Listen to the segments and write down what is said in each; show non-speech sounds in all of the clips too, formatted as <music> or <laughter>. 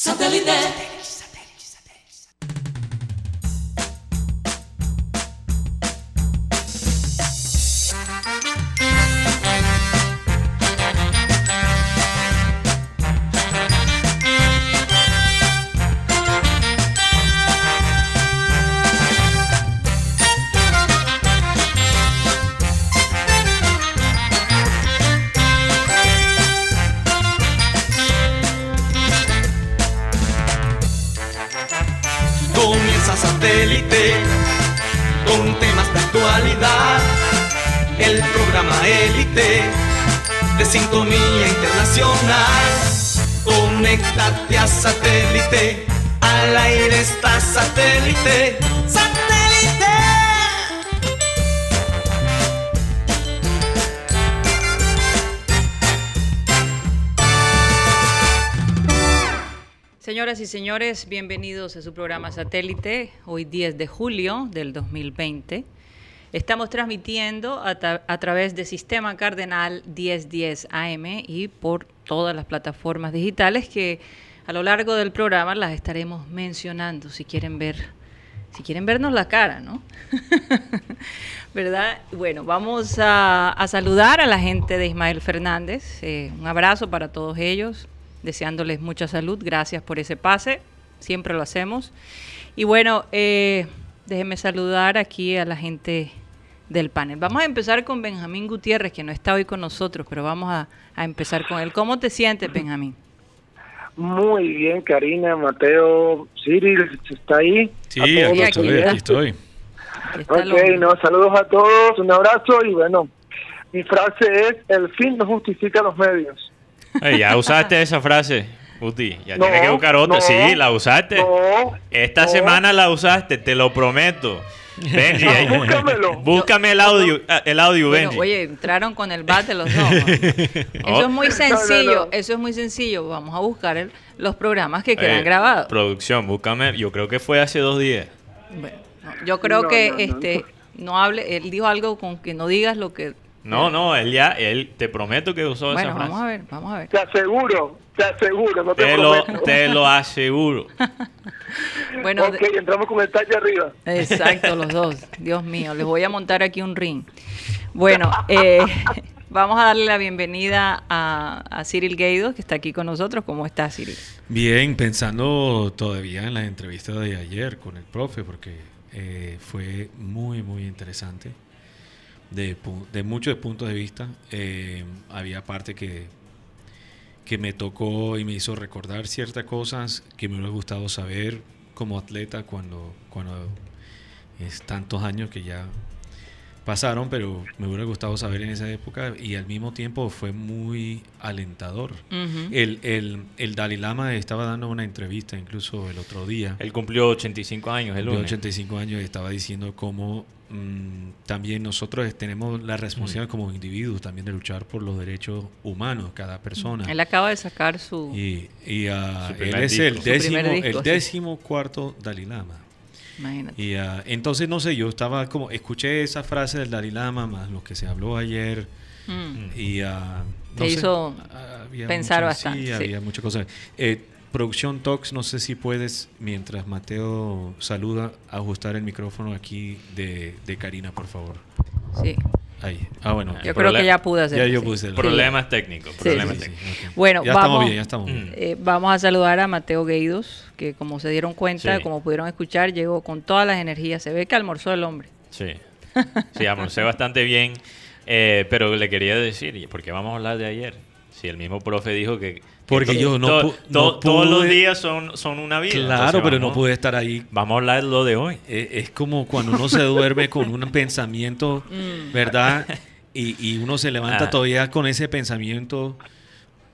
Satellite. Señores, bienvenidos a su programa Satélite, hoy 10 de julio del 2020. Estamos transmitiendo a, ta- a través de Sistema Cardenal 1010 AM y por todas las plataformas digitales que a lo largo del programa las estaremos mencionando si quieren ver, si quieren vernos la cara, ¿no? <laughs> ¿Verdad? Bueno, vamos a, a saludar a la gente de Ismael Fernández. eh, un abrazo para todos ellos, deseándoles mucha salud. Gracias por ese pase, siempre lo hacemos. Y bueno, eh, déjenme saludar aquí a la gente del panel. Vamos a empezar con Benjamín Gutiérrez, que no está hoy con nosotros, pero vamos a, a empezar con él. ¿Cómo te sientes, Benjamín? Muy bien, Karina, Mateo, Cyril, ¿está ahí? Sí, A todos aquí estoy, aquí Ok, no, saludos a todos, un abrazo y bueno, mi frase es, el fin no justifica los medios. Ya usaste <laughs> esa frase, Uti. Ya No, tienes que buscar otra. no, sí, la usaste. No, Esta no. semana la usaste, te lo prometo. Benji, búscamelo. <laughs> búscame el audio, el audio, Bueno, Benji. oye, entraron con el bate los dos. <laughs> Eso es muy sencillo, No, no, no. eso es muy sencillo. Vamos a buscar el- los programas que quedan grabados. Producción, búscame. Yo creo que fue hace dos días. Bueno, no, yo creo No, que no, no. este no hable, él dijo algo con que no digas lo que No, no, él ya, él, te prometo que usó Bueno, esa frase. vamos a ver, vamos a ver. Te aseguro, te aseguro, no te, Te lo, prometo. te lo aseguro. <laughs> Bueno, ok, entramos con el talle arriba. exacto, los dos. Dios mío, les voy a montar aquí un ring. Bueno, eh, <laughs> vamos a darle la bienvenida a, a Cyril Gueido, que está aquí con nosotros. ¿Cómo está, Cyril? Bien, pensando todavía en la entrevista de ayer con el profe, porque eh, fue muy, muy interesante de, de muchos puntos de vista. Eh, había parte que, que me tocó y me hizo recordar ciertas cosas que me hubiera gustado saber como atleta cuando, cuando es tantos años que ya pasaron, pero me hubiera gustado saber en esa época y al mismo tiempo fue muy alentador. Ujú. El, el, el Dalai Lama estaba dando una entrevista incluso el otro día. Él cumplió 85 años el lunes. 85 años y estaba diciendo cómo mm, también nosotros tenemos la responsabilidad como individuos también de luchar por los derechos humanos, cada persona. Él acaba de sacar su... Y, y, ah, Su él es el disco. Décimo, disco, el sí. décimo cuarto Dalai Lama. Imagínate. Y ah, entonces, no sé, yo estaba como, escuché esa frase del Dalai Lama, más lo que se habló ayer, Mm. y ah, Te hizo ah, pensar bastante, Sí, sí. había muchas cosas. Eh, producción Talks, no sé si puedes, mientras Mateo saluda, ajustar el micrófono aquí de, de Karina, por favor. Sí. Ahí. Ah, bueno. Yo creo que ya pude hacer. Ya yo puse el- Problemas técnicos, Sí, problemas sí, sí. técnicos. Bueno, ya vamos- estamos bien, ya estamos bien. Eh, vamos a saludar a Mateo Gueidos, que como se dieron cuenta, Sí. como pudieron escuchar, llegó con todas las energías. Se ve que almorzó el hombre. Sí, sí, almorcé bastante bien, eh, pero le quería decir, ¿y ¿por qué vamos a hablar de ayer? Si el mismo profe dijo que... que Porque yo no to- pu- to- no Todos los días son, son una vida. Claro, entonces pero no pude estar ahí Vamos a hablar de lo de hoy. Eh, es como cuando uno se duerme con un <laughs> pensamiento, Mm. ¿verdad? Y, y uno se levanta Ah. todavía con ese pensamiento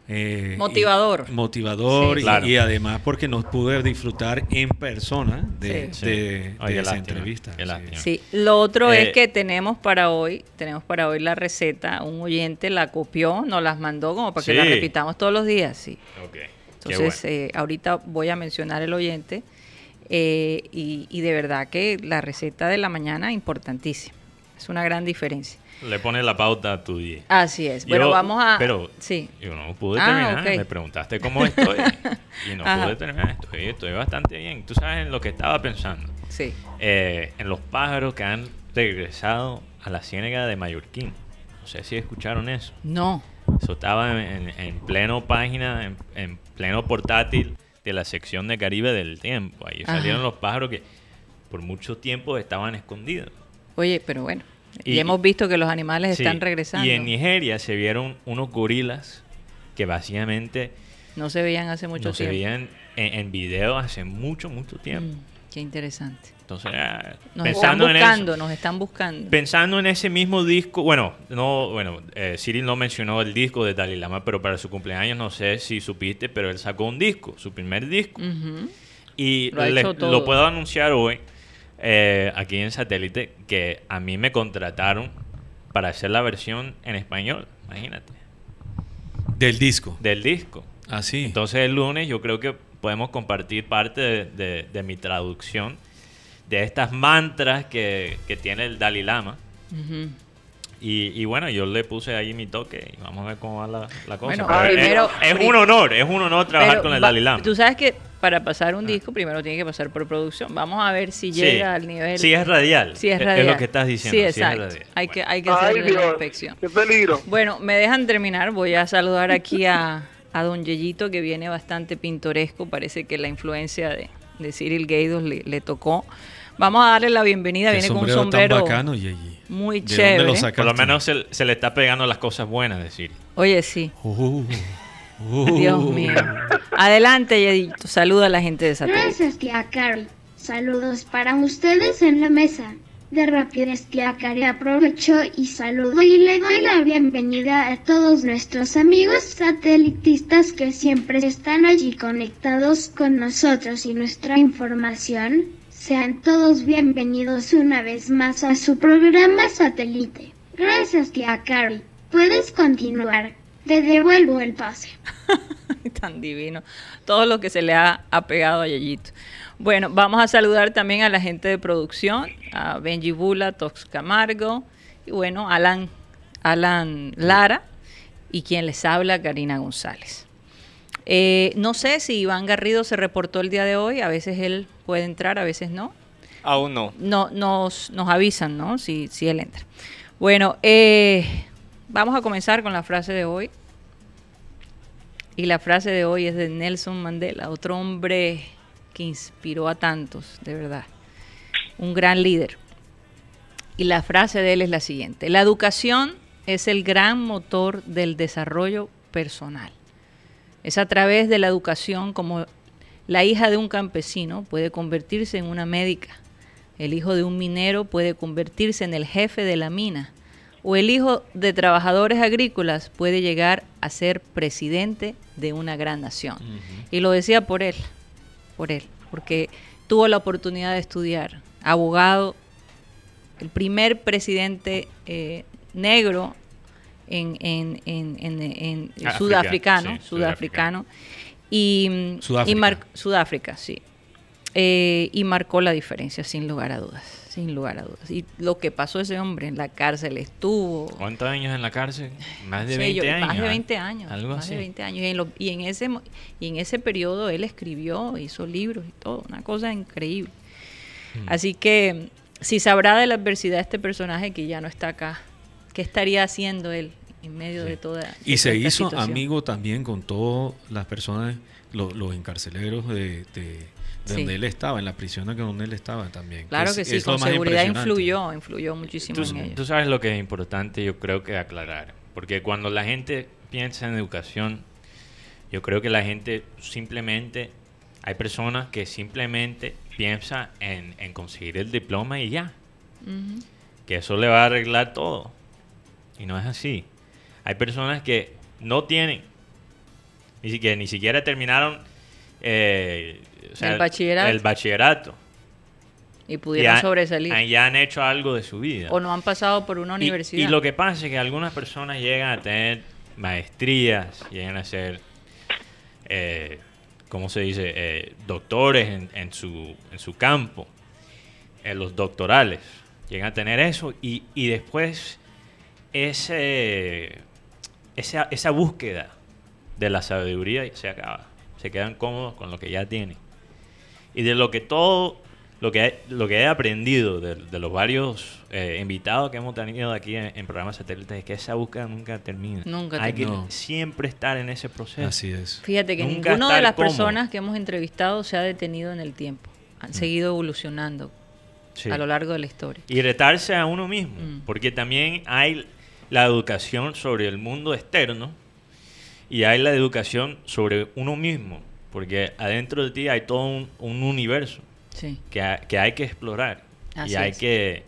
eh, Motivador. y- motivador Sí. y, Claro. y además porque nos pude disfrutar en persona de, Sí. de- Sí. Ay, de qué esa lástima, entrevista. qué sí. lo otro Eh, es que tenemos para hoy, tenemos para hoy la receta, un oyente la copió, nos las mandó como para que la repitamos todos los días, sí. Ok, qué Entonces, bueno. eh, ahorita voy a mencionar el oyente eh, y, y de verdad que la receta de la mañana importantísima. Es una gran diferencia. Le pone la pauta a tu día. Así es. Bueno, Yo- vamos a... Pero Sí. yo no pude Ah, terminar. Me preguntaste cómo estoy. y no <laughs> Ajá. pude terminar. Estoy, estoy bastante bien. Tú sabes en lo que estaba pensando. Sí. Eh, en los pájaros que han regresado a la ciénaga de Mallorquín. No sé si escucharon eso. No. Eso estaba en, en- en pleno página, en, en pleno portátil de la sección de Caribe del Tiempo. Ahí Ajá. salieron los pájaros que por mucho tiempo estaban escondidos. Oye, pero bueno. Y, Y- hemos visto que los animales Sí, están regresando. Y en Nigeria se vieron unos gorilas que básicamente No se veían hace mucho no se tiempo. veían en, en video hace mucho, mucho tiempo. Mm, qué interesante. Entonces, ah, Nos pensando están en buscando, eso, nos están buscando. pensando en ese mismo disco, bueno, no, bueno, eh, Cyril no mencionó el disco de Dalai Lama, pero para su cumpleaños no sé si supiste, pero él sacó un disco, su primer disco. Y Lo le- lo puedo anunciar hoy, eh, aquí en satélite, que a mí me contrataron para hacer la versión en español, imagínate, Del disco. del disco. Así. Entonces el lunes yo creo que podemos compartir parte de, de- de mi traducción de estas mantras que, que tiene el Dalai Lama. Ujú. Y, y bueno, yo le puse ahí mi toque y vamos a ver cómo va la, la cosa. Bueno, Pero es- primero- es, un honor, es un honor trabajar Pero con el Dalai Lama. Tú sabes que para pasar un disco primero tiene que pasar por producción. Vamos a ver si Sí. llega al nivel. Sí, es radial. Sí, es Es- radial. Es lo que estás diciendo. Sí, es exacto. radial. hay, que, hay que Ay, la Dios, inspección. qué peligro. Bueno, me dejan terminar. Voy a saludar aquí a, a don Yeyito, que viene bastante pintoresco. Parece que la influencia de, de Cyril Gaydos le, le tocó. Vamos a darle la bienvenida. Viene con un sombrero tan bacano, Yeyi. muy ¿De dónde chévere. Por lo menos se, se le está pegando las cosas buenas, decir. Oye, sí. Uh, uh. Dios mío. Adelante, Yeyito. Saluda a la gente de Satélite. Gracias, tía Cari. Saludos para ustedes en la mesa. De rapidez, tía Cari aprovecho y saludo y le doy la bienvenida a todos nuestros amigos satelitistas que siempre están allí conectados con nosotros y nuestra información. Sean todos bienvenidos una vez más a su programa satélite. Gracias, tía Cari. Puedes continuar. Te devuelvo el pase. <laughs> Tan divino. Todo lo que se le ha apegado a Yeyito. Bueno, vamos a saludar también a la gente de producción, a Benji Bula, Tox Camargo, y bueno, Alan, Alan Lara, y quien les habla, Karina González. Eh, no sé si Iván Garrido se reportó el día de hoy, a veces él puede entrar, a veces no. Aún no. no nos, nos avisan, ¿no? Si, si él entra. Bueno, eh, vamos a comenzar con la frase de hoy. Y la frase de hoy es de Nelson Mandela, otro hombre que inspiró a tantos, de verdad. Un gran líder. Y la frase de él es la siguiente. La educación es el gran motor del desarrollo personal. Es a través de la educación como la hija de un campesino puede convertirse en una médica, el hijo de un minero puede convertirse en el jefe de la mina, o el hijo de trabajadores agrícolas puede llegar a ser presidente de una gran nación. Y lo decía por él, por él, porque tuvo la oportunidad de estudiar, abogado, el primer presidente eh, negro en, en- en- en- África, sudafricano, sí, sudafricano, y, Sudáfrica. y mar- Sudáfrica, sí. Eh, y marcó la diferencia, sin lugar a dudas, sin lugar a dudas. Y lo que pasó ese hombre en la cárcel estuvo... ¿Cuántos años en la cárcel? Más de Sí, 20 yo- años. Más de ¿eh? 20 años. Algo más así. de 20 años. Y en, lo- y en ese, y en ese periodo él escribió, hizo libros y todo. Una cosa increíble. Hmm. Así que si sabrá de la adversidad este personaje que ya no está acá, ¿qué estaría haciendo él en medio de toda Y se hizo situación? amigo también con todas las personas, lo- los encarceleros de, de- de Sí. donde él estaba, en la prisión que donde él estaba también. Claro Es- que sí, con seguridad influyó, influyó muchísimo Tú, en ellos. tú sabes lo que es importante, yo creo que aclarar. Porque cuando la gente piensa en educación, yo creo que la gente simplemente, hay personas que simplemente piensan en, en conseguir el diploma y ya. Que eso le va a arreglar todo. Y no es así. Hay personas que no tienen, ni siquiera, ni siquiera terminaron eh, o El bachillerato. el bachillerato. Y pudieron sobresalir. Ya han hecho algo de su vida. O no han pasado por una Y- universidad. Y, lo que pasa es que algunas personas llegan a tener maestrías, llegan a ser, eh, ¿cómo se dice?, Eh, doctores en, en su, en su campo, en los doctorales. llegan a tener eso y, y después ese, esa, esa búsqueda de la sabiduría se acaba. Se quedan cómodos con lo que ya tienen. Y de lo que todo, lo que, he- lo que he aprendido de, de los varios eh, invitados que hemos tenido aquí en, en programas satélites es que esa búsqueda nunca termina. Nunca Hay termina. que siempre estar en ese proceso. Así es. Fíjate que Nunca ninguna de las cómodo. personas que hemos entrevistado se ha detenido en el tiempo. Han seguido evolucionando Sí. a lo largo de la historia. Y retarse a uno mismo, Mm. porque también hay la educación sobre el mundo externo y hay la educación sobre uno mismo, porque adentro de ti hay todo un, un universo Sí, que, ha- que hay que explorar Así y hay es. que,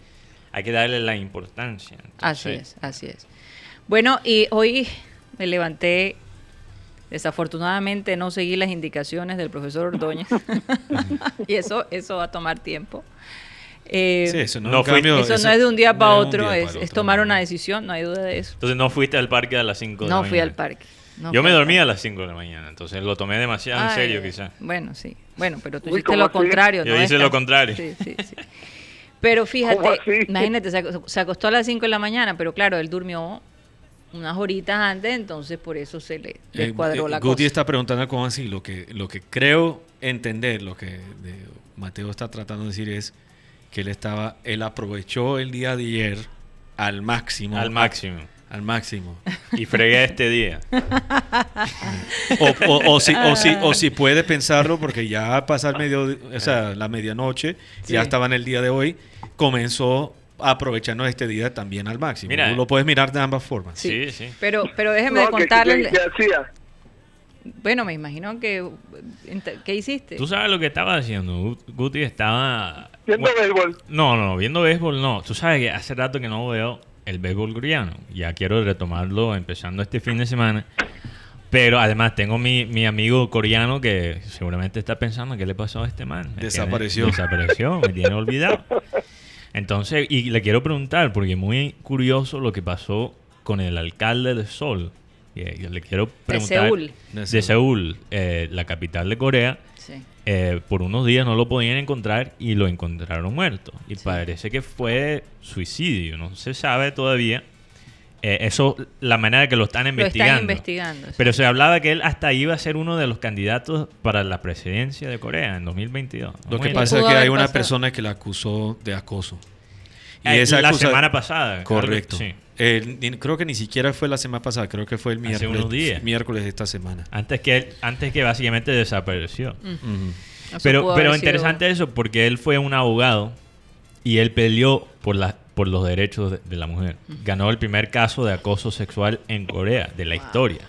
hay que darle la importancia. así es, así es. Bueno, y hoy me levanté, desafortunadamente no seguí las indicaciones del profesor Ordóñez, <laughs> <laughs> y eso, eso va a tomar tiempo. Eh, Sí, eso no, No es un fui- cambio- eso ese- no es de un día para no otro, día es, para es otro, tomar no. una decisión, no hay duda de eso. Entonces no fuiste al parque a las 5 de la No mañana. fui al parque. no Yo me dormí a las 5 de la mañana, entonces lo tomé demasiado en serio quizás. Bueno, sí. Bueno, pero tú Uy, hiciste ¿cómo lo así? contrario. Yo ¿no? hice lo contrario. Sí, sí, sí. Pero fíjate, imagínate, se ac- se acostó a las 5 de la mañana, pero claro, él durmió unas horitas antes, entonces por eso se le Eh, descuadró eh, la Guti cosa. está preguntando cómo así. Lo que, lo que creo entender, lo que de- Mateo está tratando de decir es que él estaba, él aprovechó el día de ayer al máximo. Al máximo. Al máximo. Y fregué este día. <laughs> O, o- o si, o, si, o si puede pensarlo, porque ya pasa el medio, o sea, la medianoche, ya estaba en el día de hoy, comenzó aprovechando este día también al máximo. Mira. Tú lo puedes mirar de ambas formas. Sí. Sí, sí. Pero, pero déjeme de No, que- que- contarles. que hacía? Bueno, me imagino que. ¿Qué hiciste? ¿Tú sabes lo que estaba haciendo? Gu- Guti estaba... Viendo Bueno, béisbol. No, no, no, viendo béisbol no. Tú sabes que hace rato que no veo el béisbol coreano. Ya quiero retomarlo empezando este fin de semana. Pero además tengo mi, mi amigo coreano que seguramente está pensando qué le pasó a este man. Tiene- Desapareció. desapareció, me tiene olvidado. Entonces, y le quiero preguntar, porque muy curioso lo que pasó con el alcalde de Seoul. Eh, le quiero de. Seúl. De De Seúl. Eh, la capital de Corea. Sí. Eh, por unos días no lo podían encontrar y lo encontraron muerto. Y Sí. parece que fue suicidio, no se sabe todavía. Eh, eso, la manera que lo están Lo investigando. están investigando. sí. Pero se hablaba que él hasta iba a ser uno de los candidatos para la presidencia de Corea en 2022. Lo que pasa es que hay una pasado. persona que la acusó de acoso. Y eh, esa la acusa- semana pasada. Correcto. Sí. Eh, creo que ni siquiera fue la semana pasada, creo que fue el Hace miércoles, unos días. miércoles de esta semana. Antes que, él- antes que básicamente desapareció. Pero, pero sido- interesante eso porque él fue un abogado y él peleó por, la, por los derechos de, de la mujer. Ganó el primer caso de acoso sexual en Corea, de la historia.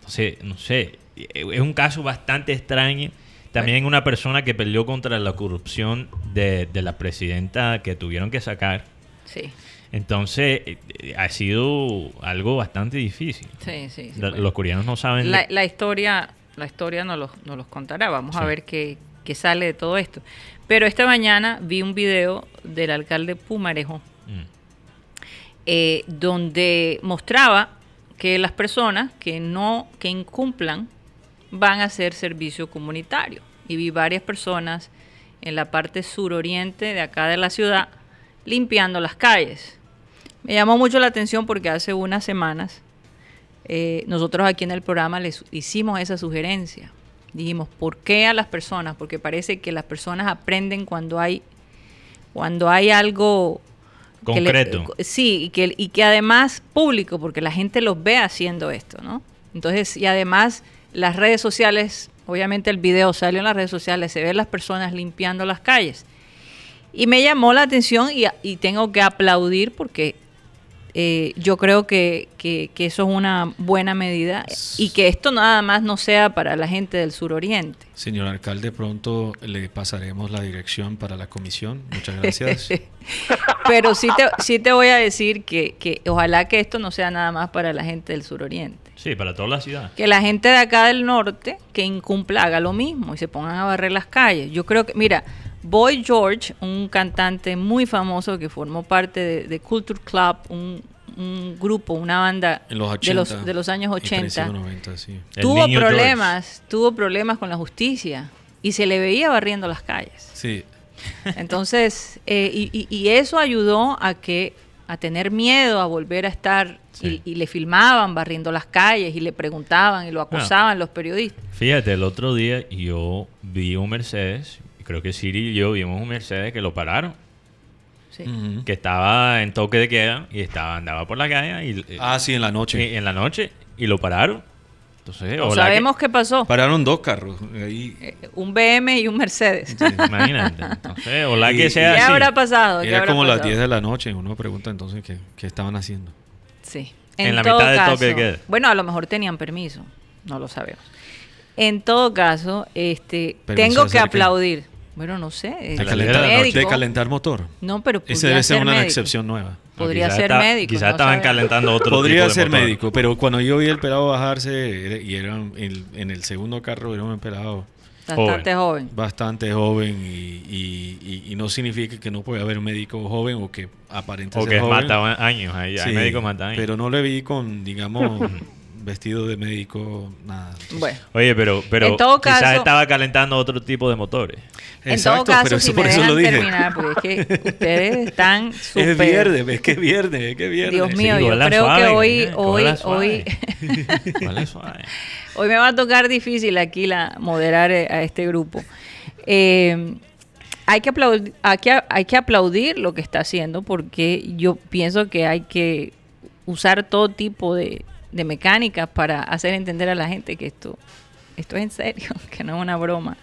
Entonces, no sé, eh, es un caso bastante extraño. También una persona que peleó contra la corrupción de, de la presidenta que tuvieron que sacar. Sí, Entonces, eh, eh, ha sido algo bastante difícil. sí, sí. sí, La- bueno. Los coreanos no saben... la, la historia la historia nos los, nos los contará. Vamos a Sí. ver qué, qué sale de todo esto. Pero esta mañana vi un video del alcalde Pumarejo Mm. eh, donde mostraba que las personas que no que incumplan van a hacer servicio comunitario y vi varias personas en la parte suroriente de acá de la ciudad limpiando las calles. Me llamó mucho la atención porque hace unas semanas eh, nosotros aquí en el programa les hicimos esa sugerencia. Dijimos, ¿por qué a las personas? Porque parece que las personas aprenden cuando hay cuando hay algo que le- Concreto. sí, y que, y que además público, porque la gente los ve haciendo esto, ¿no? Entonces, y además las redes sociales, obviamente el video salió en las redes sociales, se ven las personas limpiando las calles. Y me llamó la atención y, y tengo que aplaudir porque eh, yo creo que, que- que eso es una buena medida y que esto nada más no sea para la gente del suroriente. Señor alcalde, pronto le pasaremos la dirección para la comisión. Muchas gracias. <laughs> Pero sí te, sí te voy a decir que, que ojalá que esto no sea nada más para la gente del suroriente. Sí, para toda la ciudad. Que la gente de acá del norte que incumpla haga lo mismo y se pongan a barrer las calles. Yo creo que, mira, Boy George, un cantante muy famoso que formó parte de, de Culture Club, un, un grupo, una banda En los 80. de, los, de los años y 80, principios 90, sí. El tuvo problemas, tuvo problemas con la justicia y se le veía barriendo las calles. Sí, Entonces, eh, y, y- y eso ayudó a que a tener miedo a volver a estar Sí. y, y le filmaban barriendo las calles y le preguntaban y lo acosaban los periodistas. Fíjate, el otro día yo vi un Mercedes, y creo que Siri y yo vimos un Mercedes que lo pararon, Sí. Que estaba en toque de queda y estaba andaba por la calle y, eh, Ah, sí, en la noche. y- en la noche y lo pararon. Entonces, No ojalá sabemos qué pasó. Pararon dos carros. Ahí Eh, Un BM y un Mercedes. que- imagínate. Entonces, Y- que sea ¿Qué así. habrá pasado? ¿Qué era habrá como las pasado? 10 de la noche. y Uno pregunta entonces qué, qué estaban haciendo. Sí. En la todo mitad del caso, toque de queda. Bueno, a lo mejor tenían permiso, no lo sabemos. En todo caso, este, ¿Permiso tengo que hacer qué? aplaudir. Bueno, no sé. De la calentar, de la calentar motor. No, pero Esa podría debe ser ser una médico. excepción nueva. Podría ser está- médico. Quizás no estaban calentando otro Podría tipo de ser motor. médico, pero cuando yo vi el pelado bajarse y era el- en el segundo carro era un pelado Bastante joven. bastante joven y, y- y- y no significa que no puede haber un médico joven o que aparente O que joven. mata años. Ahí, hay Sí, médicos matan años. Pero no le vi con, digamos, <laughs> vestido de médico, nada. Bueno, Oye, pero, pero En todo quizás caso- estaba calentando otro tipo de motores. en Exacto, todo caso, pero si eso- me por eso dejan lo dije. terminar, porque es que <laughs> ustedes están súper... Es viernes, es que es viernes, es que es viernes. Dios mío, Sí, yo creo que hoy, eh, hoy, hoy, <laughs> hoy me va a tocar difícil aquí la moderar eh, a este grupo. Eh, hay que aplaudir, hay que, hay que aplaudir lo que está haciendo porque yo pienso que hay que usar todo tipo de, de mecánicas para hacer entender a la gente que esto, esto es en serio, <laughs> que no es una broma.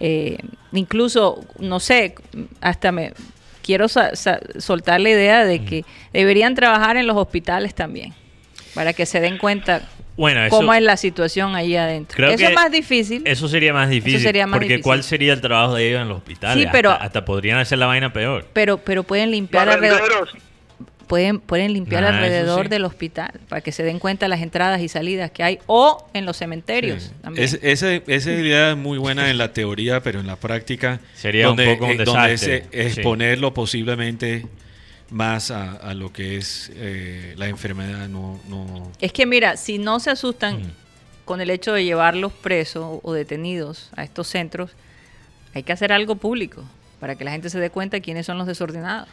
Eh, incluso, no sé, hasta me quiero sa- sa- soltar la idea de que deberían trabajar en los hospitales también, para que se den cuenta Bueno, eso, cómo es la situación ahí adentro. Creo Eso que es más difícil. eso sería más difícil. sería más porque difícil. ¿cuál sería el trabajo de ellos en los hospitales? Sí, pero- hasta, hasta podrían hacer la vaina peor. pero pero pueden limpiar alrededor. Pueden pueden limpiar Ah, alrededor sí. del hospital para que se den cuenta las entradas y salidas que hay o en los cementerios Sí. también. Es- ese- esa idea es muy buena en la teoría, pero en la práctica Sería un poco un eh, donde sí. exponerlo posiblemente más a, a lo que es eh, la enfermedad. No, no, Es que mira, si no se asustan Mm. con el hecho de llevarlos presos o detenidos a estos centros, hay que hacer algo público para que la gente se dé cuenta de quiénes son los desordenados.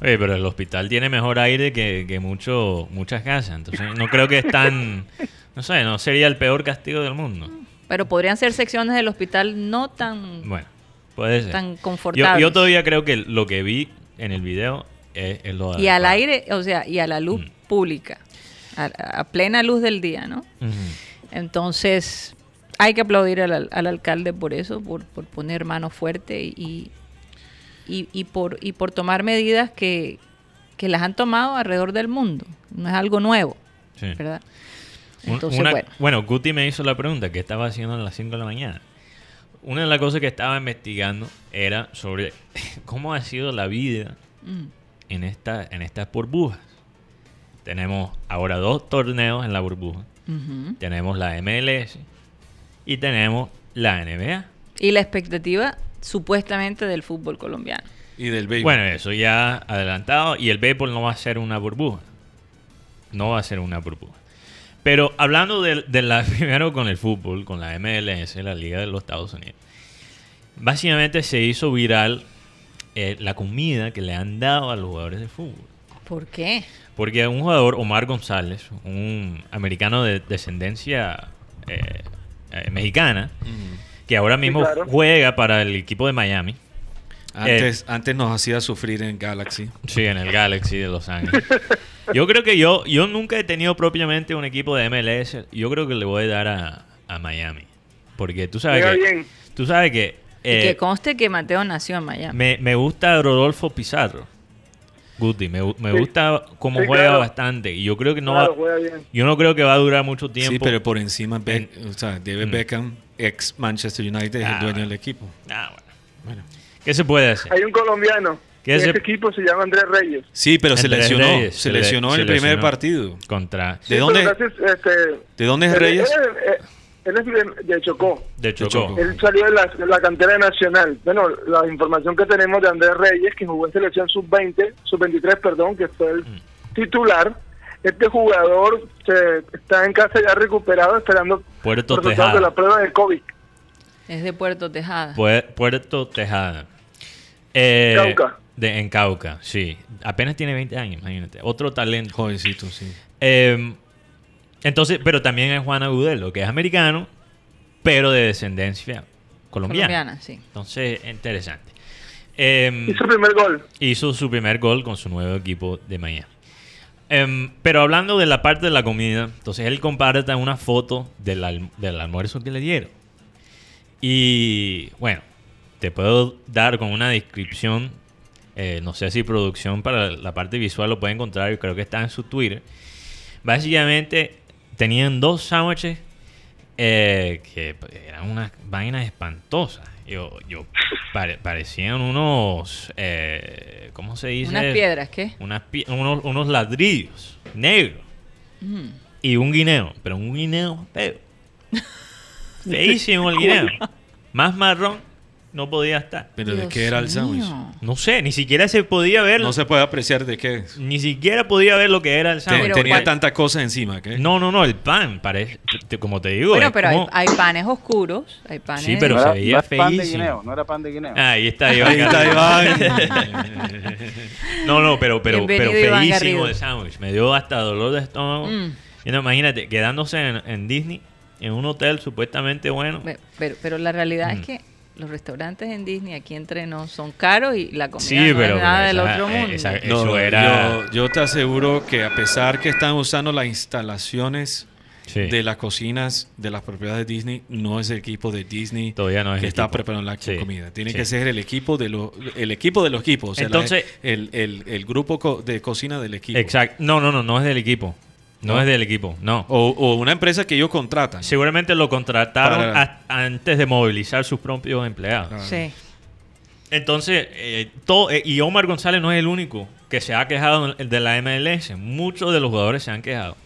Oye, pero el hospital tiene mejor aire que, que mucho, muchas casas. Entonces, no creo que es tan. No sé, no sería el peor castigo del mundo. Pero podrían ser secciones del hospital no tan, Bueno, puede ser. tan confortables. yo todavía creo que lo que vi en el video es, es lo y al aire, o sea, y a la luz Mm. pública, a, a plena luz del día, ¿no? Entonces, hay que aplaudir al- al alcalde por eso, por, por poner mano fuerte y, y, y por, y por tomar medidas que, que las han tomado alrededor del mundo. No es algo nuevo, Sí. ¿verdad? Entonces, una- bueno. bueno, Guti me hizo la pregunta, ¿qué estaba haciendo a las 5 de la mañana? Una de las cosas que estaba investigando era sobre <laughs> cómo ha sido la vida Mm. en, esta, en estas burbujas. Tenemos ahora dos torneos en la burbuja. Tenemos la MLS y tenemos la NBA. Y la expectativa supuestamente del fútbol colombiano. y del béisbol. Bueno, eso ya adelantado. Y el béisbol no va a ser una burbuja. No va a ser una burbuja. Pero hablando de, de la, <laughs> primero con el fútbol, con la MLS, la Liga de los Estados Unidos. Básicamente se hizo viral eh, la comida que le han dado a los jugadores de fútbol. ¿Por qué? Porque un jugador, Omar González, un americano de descendencia eh, eh, mexicana. Que ahora mismo claro. juega para el equipo de Miami. antes, antes nos hacía sufrir en Galaxy. Sí, en el Galaxy de Los Ángeles. <laughs> Yo creo que yo, yo nunca he tenido propiamente un equipo de MLS. Yo creo que le voy a dar a, a Miami. Porque tú sabes que. bien. Tú sabes que. eh, y que conste que Mateo nació en Miami. me, me gusta Rodolfo Pizarro. Guti, me, me Sí. gusta cómo Sí, juega claro. bastante. Y yo creo que no Claro, va. juega bien. Yo no creo que va a durar mucho tiempo. Sí, pero por encima, Beck- o sea, David Mm. Beckham, ex Manchester United, es Ah, el dueño bueno. del equipo. Ah, bueno. Bueno. ¿Qué se puede hacer? Hay un colombiano. ¿Qué en ese- este equipo se llama Andrés Reyes. Sí, pero se Andrés lesionó. Reyes, se se le- lesionó en se el primer lesionó. partido. Contra. ¿De Sí, dónde- gracias, este, ¿De dónde es él- Reyes? Él, él- él es de, de Chocó. De Chocó. Chocó. Él salió de la, de la cantera Nacional. Bueno, la información que tenemos de Andrés Reyes, que jugó en selección sub-20, sub-23, perdón, que fue el Mm. titular. Este jugador se, está en casa ya recuperado, esperando Puerto Tejada. de la prueba de COVID. Es de Puerto Tejada. Pue- Puerto Tejada. Eh, Cauca. De, en Cauca, sí. Apenas tiene 20 años, imagínate. Otro talento. Jovencito, sí. Eh, entonces, pero también es Juan Agudelo, que es americano, pero de descendencia colombiana. Colombiana, sí. Entonces, interesante. Eh, Hizo el primer gol. hizo su primer gol con su nuevo equipo de Miami. Em, pero hablando de la parte de la comida, entonces él comparta una foto del, alm- del almuerzo que le dieron. Y bueno, te puedo dar con una descripción, eh, no sé si producción para la parte visual lo puede encontrar, yo creo que está en su Twitter. Básicamente tenían dos sándwiches eh, que eran unas vainas espantosas. Yo, yo pare- parecían unos, eh, ¿cómo se dice? Unas piedras, ¿qué? Unas unos, unos ladrillos negros Mm. y un guineo, pero un guineo feo. <laughs> Feísimo el guineo. Más marrón no podía estar. Pero de qué era el sándwich. No sé, ni siquiera se podía ver. No se puede apreciar de qué. Ni siquiera podía ver lo que era el sándwich. Tenía ¿cuál? tantas cosas encima. ¿qué? No, no, no, el pan, parece, como te digo. Bueno, pero hay, como- hay panes oscuros, hay panes... Sí, pero no se era, veía no era pan de feísimo. guineo, no era pan de guineo. Ahí está Iván. Ahí está Garrido. <laughs> no, no, pero, pero, pero Bienvenido, Iván feísimo el sándwich. Me dio hasta dolor de estómago. Mm. Y no, imagínate, quedándose en, en Disney, en un hotel supuestamente bueno. Pe- Pero, pero la realidad Mm. es que los restaurantes en Disney aquí entre nos son caros y la comida Sí, no pero- es nada del pero esa- otro eh, mundo. esa- No, Eso era- yo, yo te aseguro que a pesar que están usando las instalaciones Sí. de las cocinas de las propiedades de Disney, no es el equipo de Disney Todavía no es que el está equipo. preparando la Sí, comida. Tiene sí. que ser el equipo de los el equipo de los equipos, o sea, la- Entonces- el, el- el grupo co- de cocina del equipo. Exacto. No, no, no, no es del equipo. No, No. es del equipo, no. O, o una empresa que ellos contratan. Seguramente lo contrataron Para- a- antes de movilizar sus propios empleados. Ah. Sí. Entonces, eh, todo, eh, y Omar González no es el único que se ha quejado de la MLS. Muchos de los jugadores se han quejado.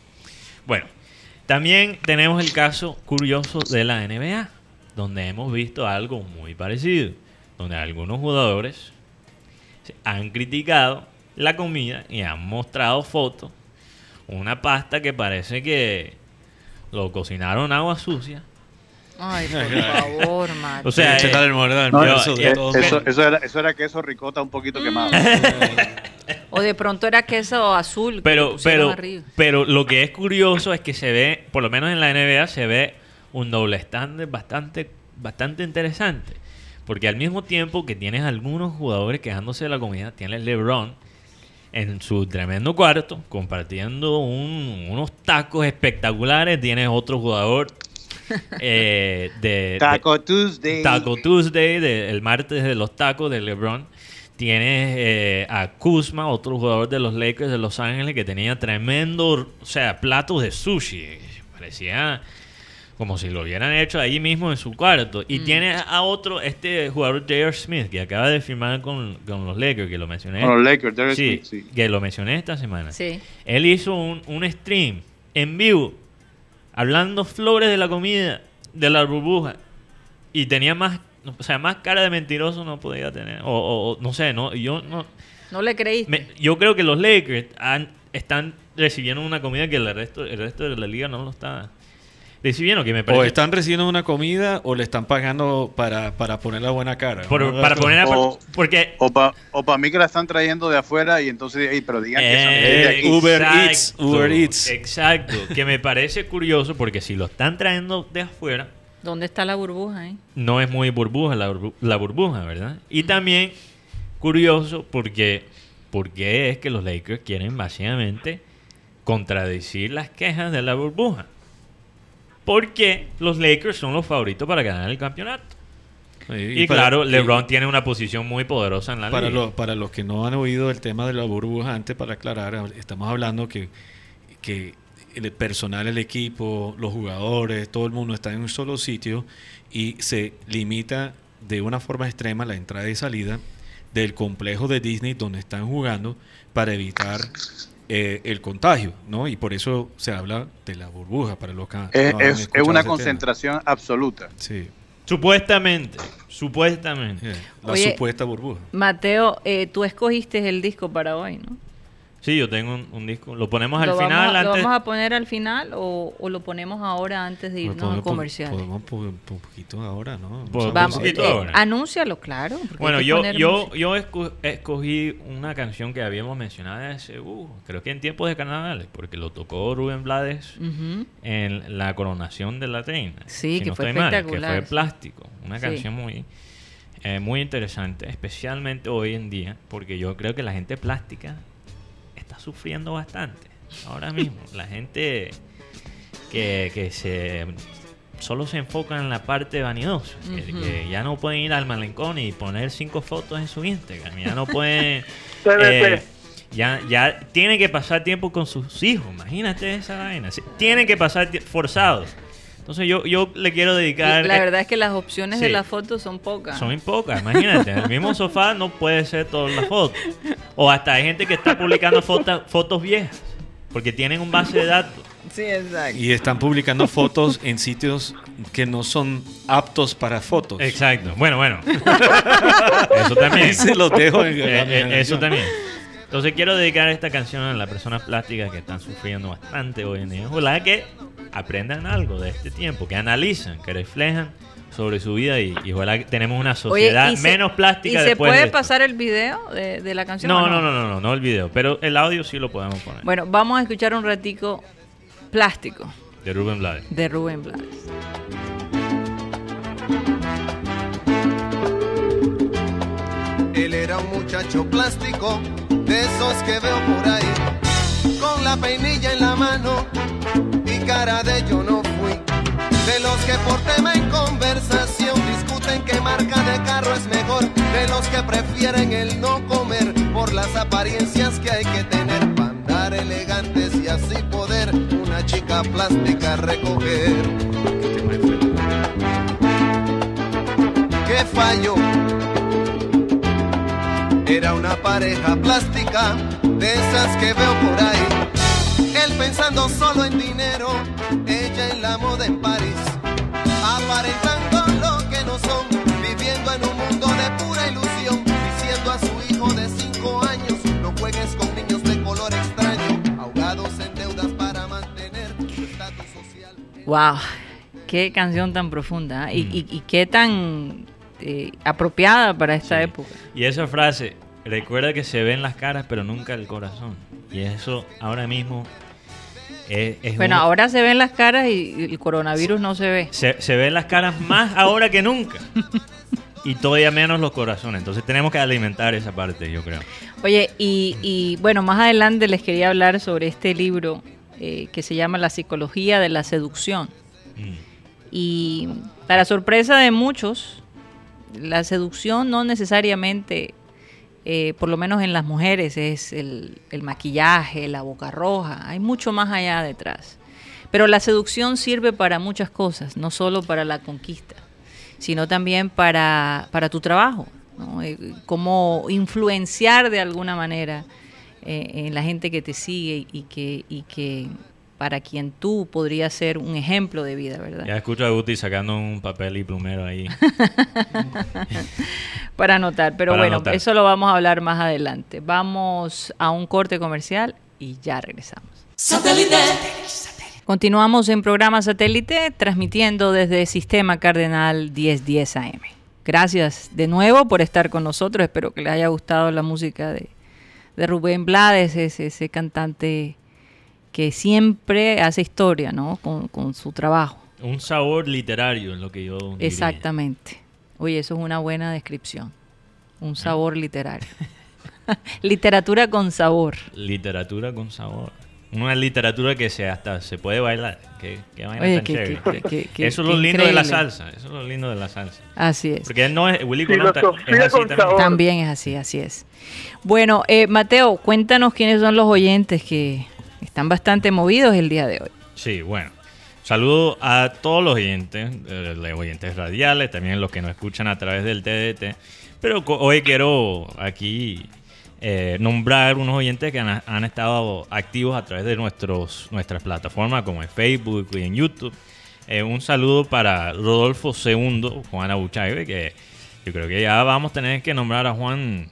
Bueno, también tenemos el caso curioso de la NBA, donde hemos visto algo muy parecido, donde algunos jugadores han criticado la comida y han mostrado fotos, una pasta que parece que lo cocinaron agua sucia. Ay, <laughs> por favor, Matt. O sea, eh, el No, eh, Eso, eso, era, eso era queso ricota un poquito quemado. <laughs> O de pronto era queso azul. que Pero, pusieron pero, arriba. pero lo que es curioso es que se ve, por lo menos en la NBA, se ve un doble estándar bastante, bastante interesante. Porque al mismo tiempo que tienes algunos jugadores quejándose de la comida, tienes LeBron en su tremendo cuarto compartiendo un- unos tacos espectaculares. Tienes otro jugador <laughs> eh, de, de- Taco Tuesday. Taco Tuesday, de- el martes de los tacos de LeBron. Tienes eh, a Kuzma, otro jugador de los Lakers de Los Ángeles, que tenía tremendo, o sea, platos de sushi. Parecía como si lo hubieran hecho ahí mismo en su cuarto. Y tienes a otro, este jugador J.R. Smith, que acaba de firmar con, con los Lakers, que lo mencioné. Con los Lakers, Sí, Smith, sí. que lo mencioné esta semana. Sí. Él hizo un, un stream en vivo, hablando flores de la comida, de la burbuja. Y tenía más, o sea, más cara de mentiroso no podía tener. O, o- o no sé, no, yo no. No le creíste. me- yo creo que los Lakers han- están recibiendo una comida que el resto, el resto de la liga no lo está recibiendo, que me O están recibiendo una comida o le están pagando para, para poner la buena cara. por- ¿no? para poner a, O- porque O para mí que la están trayendo de afuera y entonces, ey, pero digan que son Eh, de aquí. Uber exacto, Eats, Uber Eats. Exacto, que me parece curioso porque si lo están trayendo de afuera, ¿Dónde está la burbuja, eh? no es muy burbuja la, burbu- la burbuja, ¿verdad? Y también curioso porque, porque es que los Lakers quieren básicamente contradecir las quejas de la burbuja. Porque los Lakers son los favoritos para ganar el campeonato. Y, para- claro, y LeBron tiene una posición muy poderosa en la Para, liga. lo- para los que no han oído el tema de la burbuja, antes para aclarar, estamos hablando que, que el personal, el equipo, los jugadores, todo el mundo está en un solo sitio y se limita de una forma extrema la entrada y salida del complejo de Disney donde están jugando para evitar eh, el contagio, ¿no? Y por eso se habla de la burbuja para los que Es, una tema. concentración absoluta. Sí, Supuestamente, supuestamente. eh, la Oye, supuesta burbuja. Mateo, eh, tú escogiste el disco para hoy, ¿no? Sí, yo tengo un, un disco. Lo ponemos al ¿Lo, final vamos, ¿Lo antes. vamos a poner al final o, o lo ponemos ahora antes de irnos a Podemos- comerciales? Podemos po- un poquito ahora, ¿no? Po- Vamos poquito eh, ahora. anúncialo, claro. porque Bueno, yo, yo, yo esco- escogí una canción que habíamos mencionado hace, uh, creo que en tiempos de carnavales, porque lo tocó Rubén Blades en la coronación de la reina. Sí, si que no fue mal, espectacular, que fue plástico. Una Sí. canción muy, eh, muy interesante, especialmente hoy en día, porque yo creo que la gente plástica está sufriendo bastante. Ahora mismo, la gente que, que se solo se enfoca en la parte vanidosa, que, ya no pueden ir al malencón y poner cinco fotos en su Instagram, ya no pueden... <laughs> Eh, ya, ya tienen que pasar tiempo con sus hijos, imagínate esa vaina. Tienen que pasar forzados. Entonces yo, yo le quiero dedicar... La eh, verdad es que las opciones de las fotos son pocas. son muy pocas, imagínate. El mismo <laughs> sofá no puede ser todas las fotos. O hasta hay gente que está publicando fotos fotos viejas. Porque tienen un base de datos. Sí, exacto. Y están publicando fotos en sitios que no son aptos para fotos. Exacto. Bueno, bueno. <laughs> Eso también. Se los dejo en Eh, eh, eso también. Entonces quiero dedicar esta canción a las personas plásticas que están sufriendo bastante hoy en día. Ojalá que aprendan algo de este tiempo, que analizan, que reflejan sobre su vida y, y ojalá que tenemos una sociedad ¿y se- menos plástica ¿Y se de puede esto. pasar el video de, de la canción? No, no, no, no, no, no el video, pero el audio sí lo podemos poner. Bueno, vamos a escuchar un ratico Plástico De Rubén Blades. de Rubén Blades. Él era un muchacho plástico, de esos que veo por ahí, con la peinilla en la mano cara de yo no fui. De los que por tema en conversación discuten qué marca de carro es mejor, de los que prefieren el no comer por las apariencias que hay que tener para andar elegantes y así poder una chica plástica recoger. ¿Qué falló? Era una pareja plástica, de esas que veo por ahí. Él pensando solo en dinero, ella en la moda en París. Aparentando lo que no son, viviendo en un mundo de pura ilusión. Diciendo a su hijo de cinco años, no juegues con niños de color extraño, ahogados en deudas para mantener su estatus social. Wow, qué canción tan profunda ¿eh? y, y- y qué tan eh, apropiada para esta Sí. época. Y esa frase, recuerda que se ven las caras pero nunca el corazón. Y eso ahora mismo es, es Bueno, un- ahora se ven las caras y el coronavirus no se ve. se, se ven las caras más ahora que nunca. Y todavía menos los corazones. Entonces tenemos que alimentar esa parte, yo creo. Oye, y, y, bueno, más adelante les quería hablar sobre este libro eh, que se llama La psicología de la seducción. Mm. Y para sorpresa de muchos, la seducción no necesariamente, eh, por lo menos en las mujeres, es el, maquillaje, la boca roja. Hay mucho más allá detrás. Pero la seducción sirve para muchas cosas, no solo para la conquista, sino también para, para tu trabajo. ¿no? Eh, Cómo influenciar de alguna manera eh, en la gente que te sigue y que para quien tú podrías ser un ejemplo de vida, ¿verdad? Ya escucho a Guti sacando un papel y plumero ahí. <laughs> para anotar. Pero Para bueno, anotar. eso lo vamos a hablar más adelante. Vamos a un corte comercial y ya regresamos. Continuamos en programa satélite transmitiendo desde Sistema Cardenal 1010 AM. Gracias de nuevo por estar con nosotros. Espero que les haya gustado la música de, de Rubén Blades, ese, ese cantante que siempre hace historia ¿no? con, con su trabajo. Un sabor literario es lo que yo diría. Exactamente. Oye, eso es una buena descripción. Un sabor literario. <laughs> Literatura con sabor. Literatura con sabor. Una literatura que se hasta se puede bailar. Qué, qué vaina Oye, tan qué- chévere. qué- qué- qué- Eso es lo lindo de la salsa. Eso es lo lindo de la salsa. Así es. Porque él no es, Willy Colón es así con también. sabor. También es así, así es. Bueno, eh, Mateo, cuéntanos quiénes son los oyentes que están bastante movidos el día de hoy. Sí, bueno. Saludo a todos los oyentes, eh, los oyentes radiales, también los que nos escuchan a través del TDT. Pero hoy quiero aquí eh, nombrar unos oyentes que han, estado activos a través de nuestros, nuestras plataformas como en Facebook y en YouTube. Eh, un saludo para Rodolfo II, Juan Abuchaibe, que yo creo que ya vamos a tener que nombrar a Juan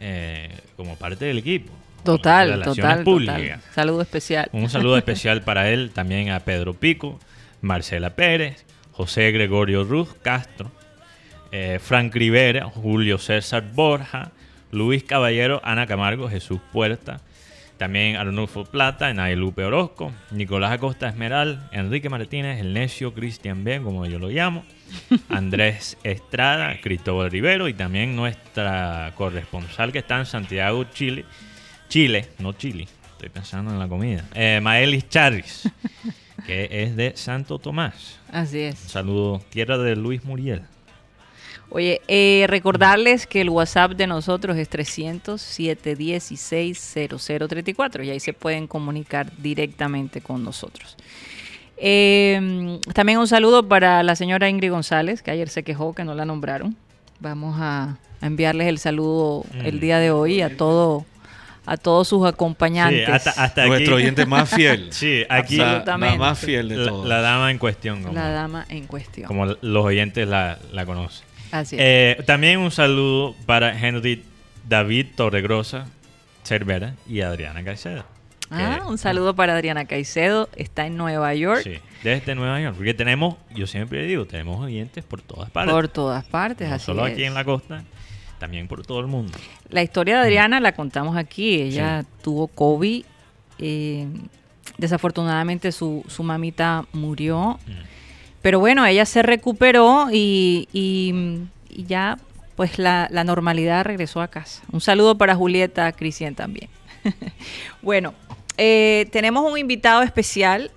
eh, como parte del equipo. Total, total, total. Saludo especial. Un saludo <laughs> especial para él, también a Pedro Pico, Marcela Pérez, José Gregorio Ruz Castro, eh, Frank Rivera, Julio César Borja, Luis Caballero, Ana Camargo, Jesús Puerta, también Arnulfo Plata, Lupe Orozco, Nicolás Acosta Esmeral, Enrique Martínez, el necio Cristian B, como yo lo llamo, <laughs> Andrés Estrada, Cristóbal Rivero y también nuestra corresponsal que está en Santiago, Chile, Chile, no Chile, estoy pensando en la comida, eh, Maelis Charris, <laughs> que es de Santo Tomás. Así es. Un saludo, tierra de Luis Muriel. Oye, eh, recordarles que el WhatsApp de nosotros es 300-716-0034 y ahí se pueden comunicar directamente con nosotros. Eh, también un saludo para la señora Ingrid González, que ayer se quejó que no la nombraron. Vamos a, a enviarles el saludo el Mm. día de hoy a todo a todos sus acompañantes. Sí, hasta, hasta aquí. Nuestro oyente más fiel. <laughs> Sí, aquí La- más fiel de todos. la dama en cuestión, como, la dama en cuestión. como los oyentes la, la conocen. Así es. Eh, también un saludo para Henry David Torregrosa Cervera y Adriana Caicedo. Ah, que- un saludo para Adriana Caicedo, está en Nueva York, Sí, desde Nueva York. Porque tenemos, yo siempre digo, tenemos oyentes por todas partes. por todas partes, no así solo es. aquí en la costa, también por todo el mundo. La historia de Adriana la contamos aquí. Ella tuvo COVID. eh, desafortunadamente su, su mamita murió. Mm. Pero bueno, ella se recuperó y, y- y ya pues la, la normalidad regresó a casa. Un saludo para Julieta Cristian también. <laughs> bueno, eh, tenemos un invitado especial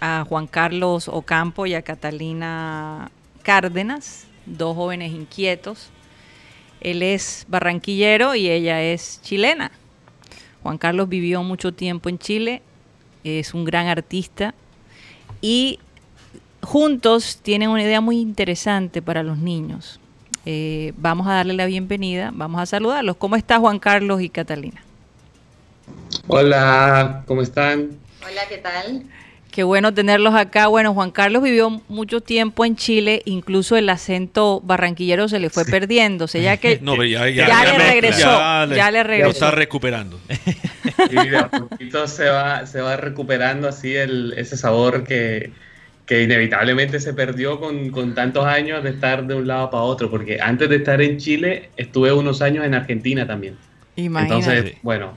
a Juan Carlos Ocampo y a Catalina Cárdenas, dos jóvenes inquietos. Él es barranquillero y ella es chilena. Juan Carlos vivió mucho tiempo en Chile, es un gran artista y juntos tienen una idea muy interesante para los niños. Eh, vamos a darle la bienvenida, vamos a saludarlos. ¿Cómo está Juan Carlos y Catalina? Hola, ¿cómo están? Hola, ¿qué tal? Qué bueno tenerlos acá. Bueno, Juan Carlos vivió mucho tiempo en Chile, incluso el acento barranquillero se le fue perdiendo. O sea, ya <laughs> que No, pero ya, ya, ya- le regresó, ya ya, le Lo regresó. está recuperando. Y de a poquito se va, se va recuperando así el, ese sabor que, que inevitablemente se perdió con, con tantos años de estar de un lado para otro, porque antes de estar en Chile estuve unos años en Argentina también. Imagínate. Entonces, bueno.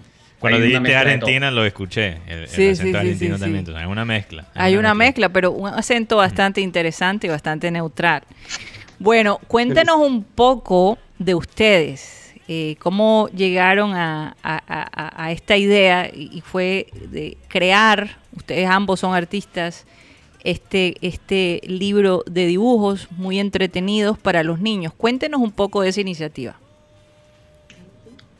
Cuando dijiste. Argentina lo escuché, el, el Sí, acento sí, sí, argentino sí, también, sí. entonces hay una mezcla. Hay una mezcla, pero un acento bastante interesante y bastante neutral. Bueno, cuéntenos un poco de ustedes, eh, cómo llegaron a, a- a- a esta idea y fue de crear, ustedes ambos son artistas, este, este libro de dibujos muy entretenidos para los niños. Cuéntenos un poco de esa iniciativa.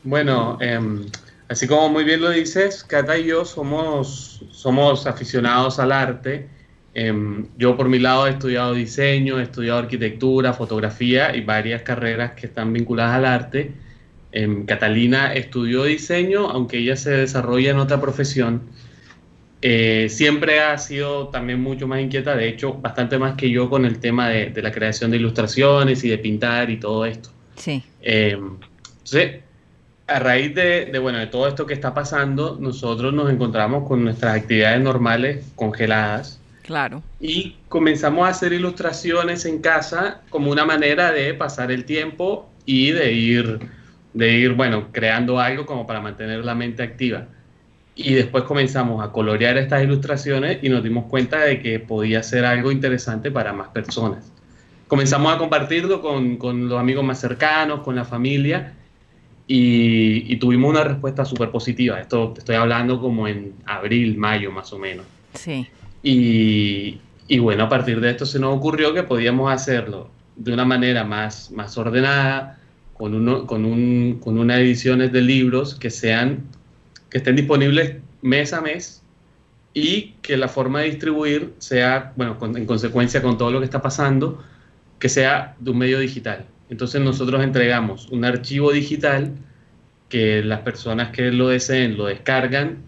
Bueno, em, así como muy bien lo dices, Cata y yo somos, somos aficionados al arte. Em, yo por mi lado he estudiado diseño, he estudiado arquitectura, fotografía y varias carreras que están vinculadas al arte. Em, Catalina estudió diseño, aunque ella se desarrolla en otra profesión. Eh, siempre ha sido también mucho más inquieta, de hecho, bastante más que yo con el tema de, de la creación de ilustraciones y de pintar y todo esto. Sí. Eh, entonces, a raíz de, de, bueno, de todo esto que está pasando, nosotros nos encontramos con nuestras actividades normales congeladas Claro. y comenzamos a hacer ilustraciones en casa como una manera de pasar el tiempo y de ir, de ir, bueno, creando algo como para mantener la mente activa. Y después comenzamos a colorear estas ilustraciones y nos dimos cuenta de que podía ser algo interesante para más personas. Comenzamos a compartirlo con, con los amigos más cercanos, con la familia, y, y tuvimos una respuesta súper positiva. Esto te estoy hablando como en abril, mayo más o menos. Sí. Y, y bueno, a partir de esto se nos ocurrió que podíamos hacerlo de una manera más, más ordenada, con, uno, con, un, con unas ediciones de libros que, sean, que estén disponibles mes a mes y que la forma de distribuir sea, bueno, con- en consecuencia con todo lo que está pasando, que sea de un medio digital. Entonces nosotros entregamos un archivo digital que las personas que lo deseen lo descargan,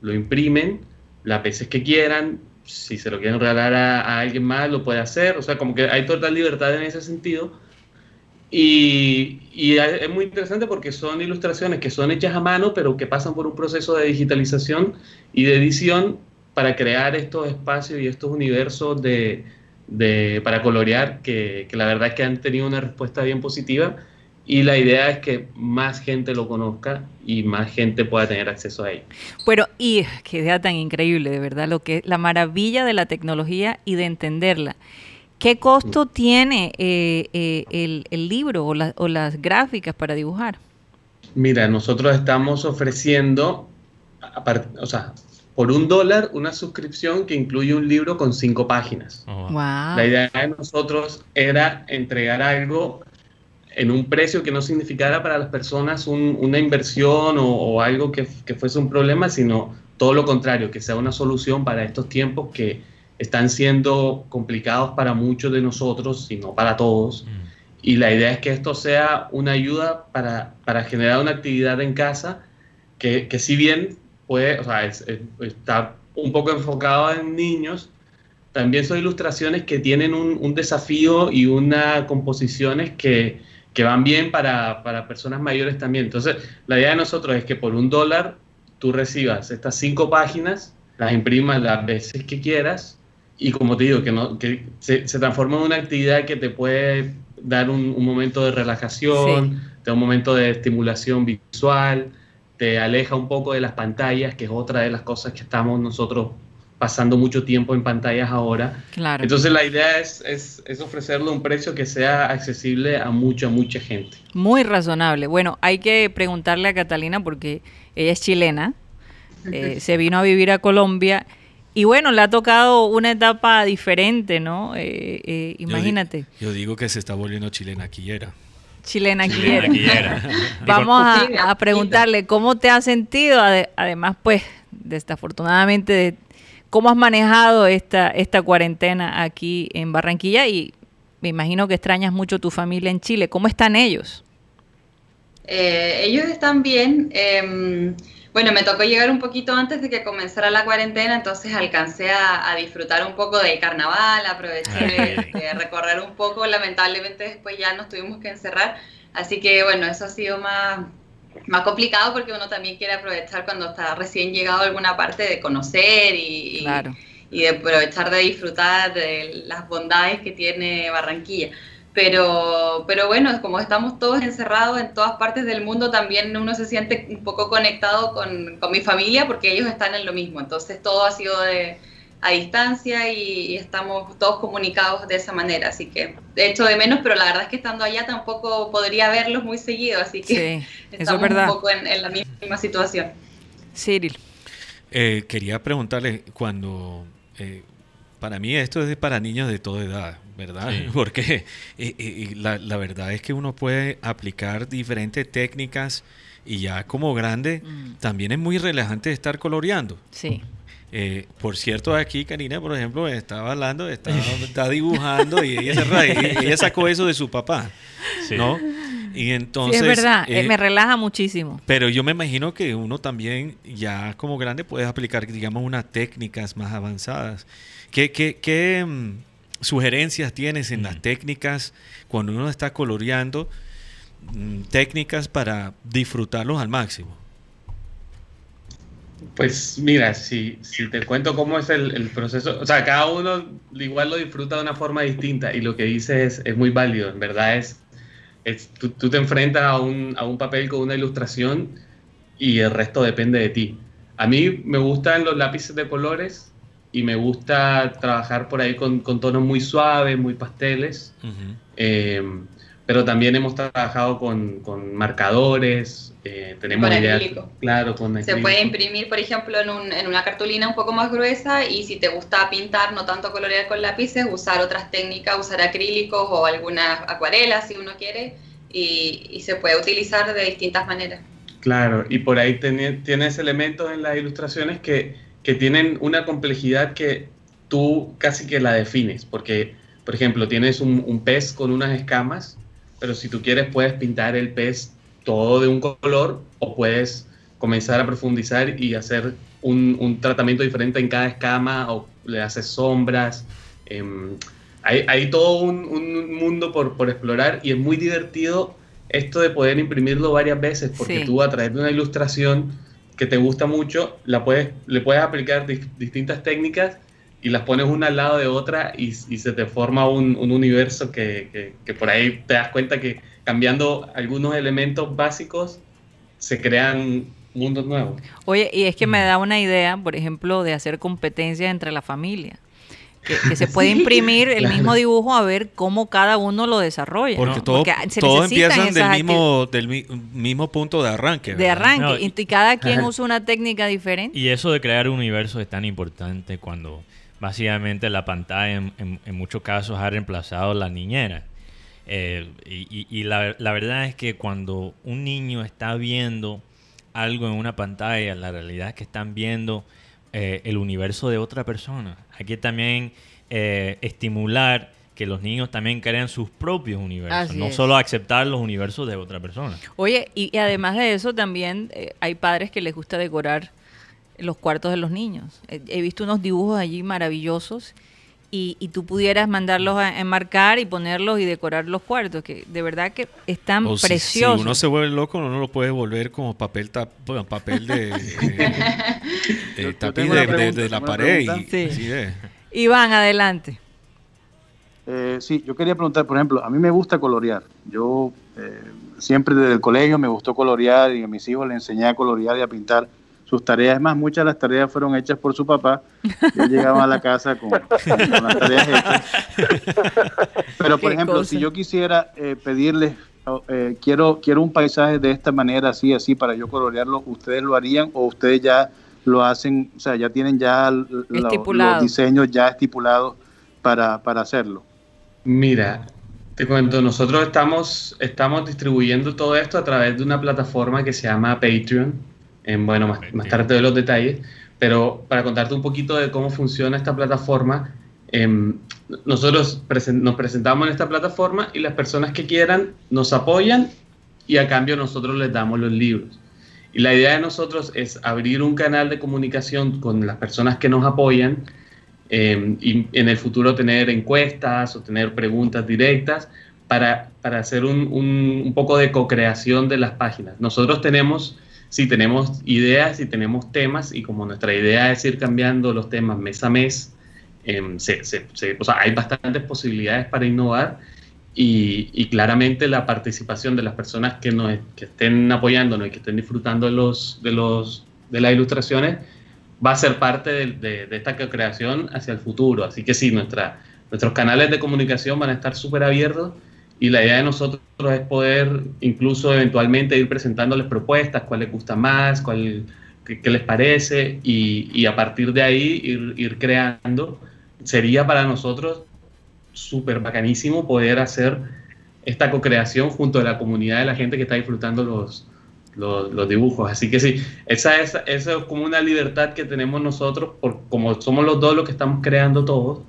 lo imprimen las veces que quieran, si se lo quieren regalar a, alguien más lo puede hacer, o sea, como que hay total libertad en ese sentido. Y es muy interesante porque son ilustraciones que son hechas a mano, pero que pasan por un proceso de digitalización y de edición para crear estos espacios y estos universos de, de para colorear que, que la verdad es que han tenido una respuesta bien positiva y la idea es que más gente lo conozca y más gente pueda tener acceso a ello. Pero, y qué idea tan increíble, de verdad, lo que la maravilla de la tecnología y de entenderla. ¿Qué costo tiene eh, eh, el, el, libro o, la, o, las gráficas para dibujar? Mira, nosotros estamos ofreciendo, o sea, por un dólar una suscripción que incluye un libro con cinco páginas. Wow. La idea de nosotros era entregar algo en un precio que no significara para las personas un, una inversión o, o algo que, que, fuese un problema, sino todo lo contrario, que sea una solución para estos tiempos que están siendo complicados para muchos de nosotros y no para todos. Mm. Y la idea es que esto sea una ayuda para, para generar una actividad en casa que, que si bien puede, o sea, es, es, está un poco enfocado en niños, también son ilustraciones que tienen un, un desafío y unas composiciones que, que van bien para, para, personas mayores también. Entonces, la idea de nosotros es que por un dólar tú recibas estas cinco páginas, las imprimas las veces que quieras y como te digo, que, no, que se, se transforma en una actividad que te puede dar un, un momento de relajación, sí. te da un momento de estimulación visual, te aleja un poco de las pantallas, que es otra de las cosas que estamos nosotros pasando mucho tiempo en pantallas ahora. Claro. Entonces la idea es, es, es, ofrecerle un precio que sea accesible a mucha, mucha gente. Muy razonable. Bueno, hay que preguntarle a Catalina porque ella es chilena, <laughs> eh, se vino a vivir a Colombia y bueno, le ha tocado una etapa diferente, ¿no? Eh, eh, imagínate. Yo, yo, digo que se está volviendo chilena quillera. Chilena quillera. <laughs> Vamos a, a, preguntarle cómo te has sentido, además pues desafortunadamente de ¿Cómo has manejado esta, esta cuarentena aquí en Barranquilla? Y me imagino que extrañas mucho tu familia en Chile. ¿Cómo están ellos? Eh, ellos están bien. Eh, bueno, me tocó llegar un poquito antes de que comenzara la cuarentena, entonces alcancé a, a disfrutar un poco del carnaval, aproveché de, de, recorrer un poco. Lamentablemente después ya nos tuvimos que encerrar. Así que bueno, eso ha sido más, más complicado porque uno también quiere aprovechar cuando está recién llegado a alguna parte de conocer y, claro. y, de aprovechar de disfrutar de las bondades que tiene Barranquilla. Pero, pero bueno, como estamos todos encerrados en todas partes del mundo, también uno se siente un poco conectado con, con mi familia porque ellos están en lo mismo. Entonces todo ha sido de, a distancia y, y, estamos todos comunicados de esa manera, así que de hecho de menos, pero la verdad es que estando allá tampoco podría verlos muy seguido, así que sí, <laughs> estamos es un poco en, en, la misma situación. Cyril. Eh, quería preguntarle cuando... Eh, para mí esto es para niños de toda edad, ¿verdad? Sí. <laughs> Porque eh, eh, la, la, verdad es que uno puede aplicar diferentes técnicas y ya como grande mm. también es muy relajante estar coloreando. Sí. Eh, por cierto, aquí Karina, por ejemplo, estaba hablando, estaba, <laughs> está dibujando y ella, se, ella, sacó eso de su papá, sí. ¿no? Y entonces... Sí, es verdad, eh, me relaja muchísimo. Pero yo me imagino que uno también, ya como grande, puede aplicar, digamos, unas técnicas más avanzadas. ¿Qué, qué, qué um, sugerencias tienes en mm. las técnicas cuando uno está coloreando? Um, técnicas para disfrutarlos al máximo. Pues mira, si, si te cuento cómo es el, el, proceso, o sea, cada uno igual lo disfruta de una forma distinta y lo que dices es, es muy válido, en verdad es, es tú, tú, te enfrentas a un, a un papel con una ilustración y el resto depende de ti. A mí me gustan los lápices de colores y me gusta trabajar por ahí con, con tonos muy suaves, muy pasteles, uh -huh. eh, pero también hemos trabajado con, con marcadores, eh, tenemos con ideas, claro, con Se acrílico. puede imprimir, por ejemplo, en, un, en, una cartulina un poco más gruesa y si te gusta pintar, no tanto colorear con lápices, usar otras técnicas, usar acrílicos o algunas acuarelas si uno quiere y, y se puede utilizar de distintas maneras. Claro, y por ahí ten, tienes elementos en las ilustraciones que, que tienen una complejidad que tú casi que la defines, porque, por ejemplo, tienes un, un pez con unas escamas, pero si tú quieres puedes pintar el pez todo de un color o puedes comenzar a profundizar y hacer un, un tratamiento diferente en cada escama o le haces sombras. Eh, hay, hay todo un, un mundo por, por explorar y es muy divertido esto de poder imprimirlo varias veces, porque Sí. tú a través de una ilustración que te gusta mucho, la puedes, le puedes aplicar dis- distintas técnicas y las pones una al lado de otra y, y se te forma un, un universo que, que- que por ahí te das cuenta que cambiando algunos elementos básicos se crean mundos nuevos. Oye, y es que me da una idea, por ejemplo, de hacer competencias entre la familia. Que, que se <laughs> puede Sí, imprimir el claro. mismo dibujo a ver cómo cada uno lo desarrolla. Porque ¿no? todo- se todos necesitan empiezan del mismo, del mi- mismo punto de arranque. acti- de ¿verdad? arranque. No, y, y cada quien Ajá. usa una técnica diferente. Y eso de crear un universo es tan importante cuando básicamente la pantalla en, en- en muchos casos ha reemplazado la niñera. Eh, y y- la, la verdad es que cuando un niño está viendo algo en una pantalla, la realidad es que están viendo eh, el universo de otra persona. Hay que también eh, estimular que los niños también crean sus propios universos, Así no es. solo aceptar los universos de otra persona. Oye, y, y además de eso también eh, hay padres que les gusta decorar los cuartos de los niños. He visto unos dibujos allí maravillosos y, y tú pudieras mandarlos a enmarcar y ponerlos y decorar los cuartos, que de verdad que están preciosos. Si, uno se vuelve loco, uno lo puede volver como papel tap- bueno, papel de, <laughs> tapiz de, de- pregunta, de la pared. y-. Sí. así. Iván, adelante. Eh, sí, yo quería preguntar, por ejemplo, a mí me gusta colorear. Yo eh, siempre desde el colegio me gustó colorear y a mis hijos les enseñé a colorear y a pintar sus tareas. Es más, muchas de las tareas fueron hechas por su papá. Yo llegaba a la casa con, con las tareas hechas. Pero, por ejemplo, cosa. si yo quisiera eh, pedirles, oh, eh, quiero, quiero un paisaje de esta manera, así, así, para yo colorearlo, ¿ustedes lo harían o ustedes ya lo hacen, o sea, ya tienen ya lo- los diseños ya estipulados para, para hacerlo? Mira, te cuento, nosotros estamos, estamos distribuyendo todo esto a través de una plataforma que se llama Patreon. En, bueno, más, más tarde te doy los detalles, pero para contarte un poquito de cómo funciona esta plataforma, em, nosotros nos presentamos en esta plataforma y las personas que quieran nos apoyan y a cambio nosotros les damos los libros. Y la idea de nosotros es abrir un canal de comunicación con las personas que nos apoyan eh, y en el futuro tener encuestas o tener preguntas directas para, para hacer un, un- un poco de co-creación de las páginas. Nosotros tenemos, sí, tenemos ideas y tenemos temas y como nuestra idea es ir cambiando los temas mes a mes, em, se- se- se- o sea, hay bastantes posibilidades para innovar y, y claramente la participación de las personas que, nos, que estén apoyándonos y que estén disfrutando de, los, de, los, de las ilustraciones va a ser parte de, de- de esta creación hacia el futuro. Así que sí, nuestra, nuestros canales de comunicación van a estar súper abiertos y la idea de nosotros es poder incluso eventualmente ir presentándoles propuestas, cuál les gusta más, cuál, qué, les parece y, y a partir de ahí ir, ir creando. Sería para nosotros súper bacanísimo poder hacer esta co-creación junto a la comunidad de la gente que está disfrutando los, los, dibujos. Así que sí, esa es, esa es como una libertad que tenemos nosotros, por, como somos los dos los que estamos creando todos.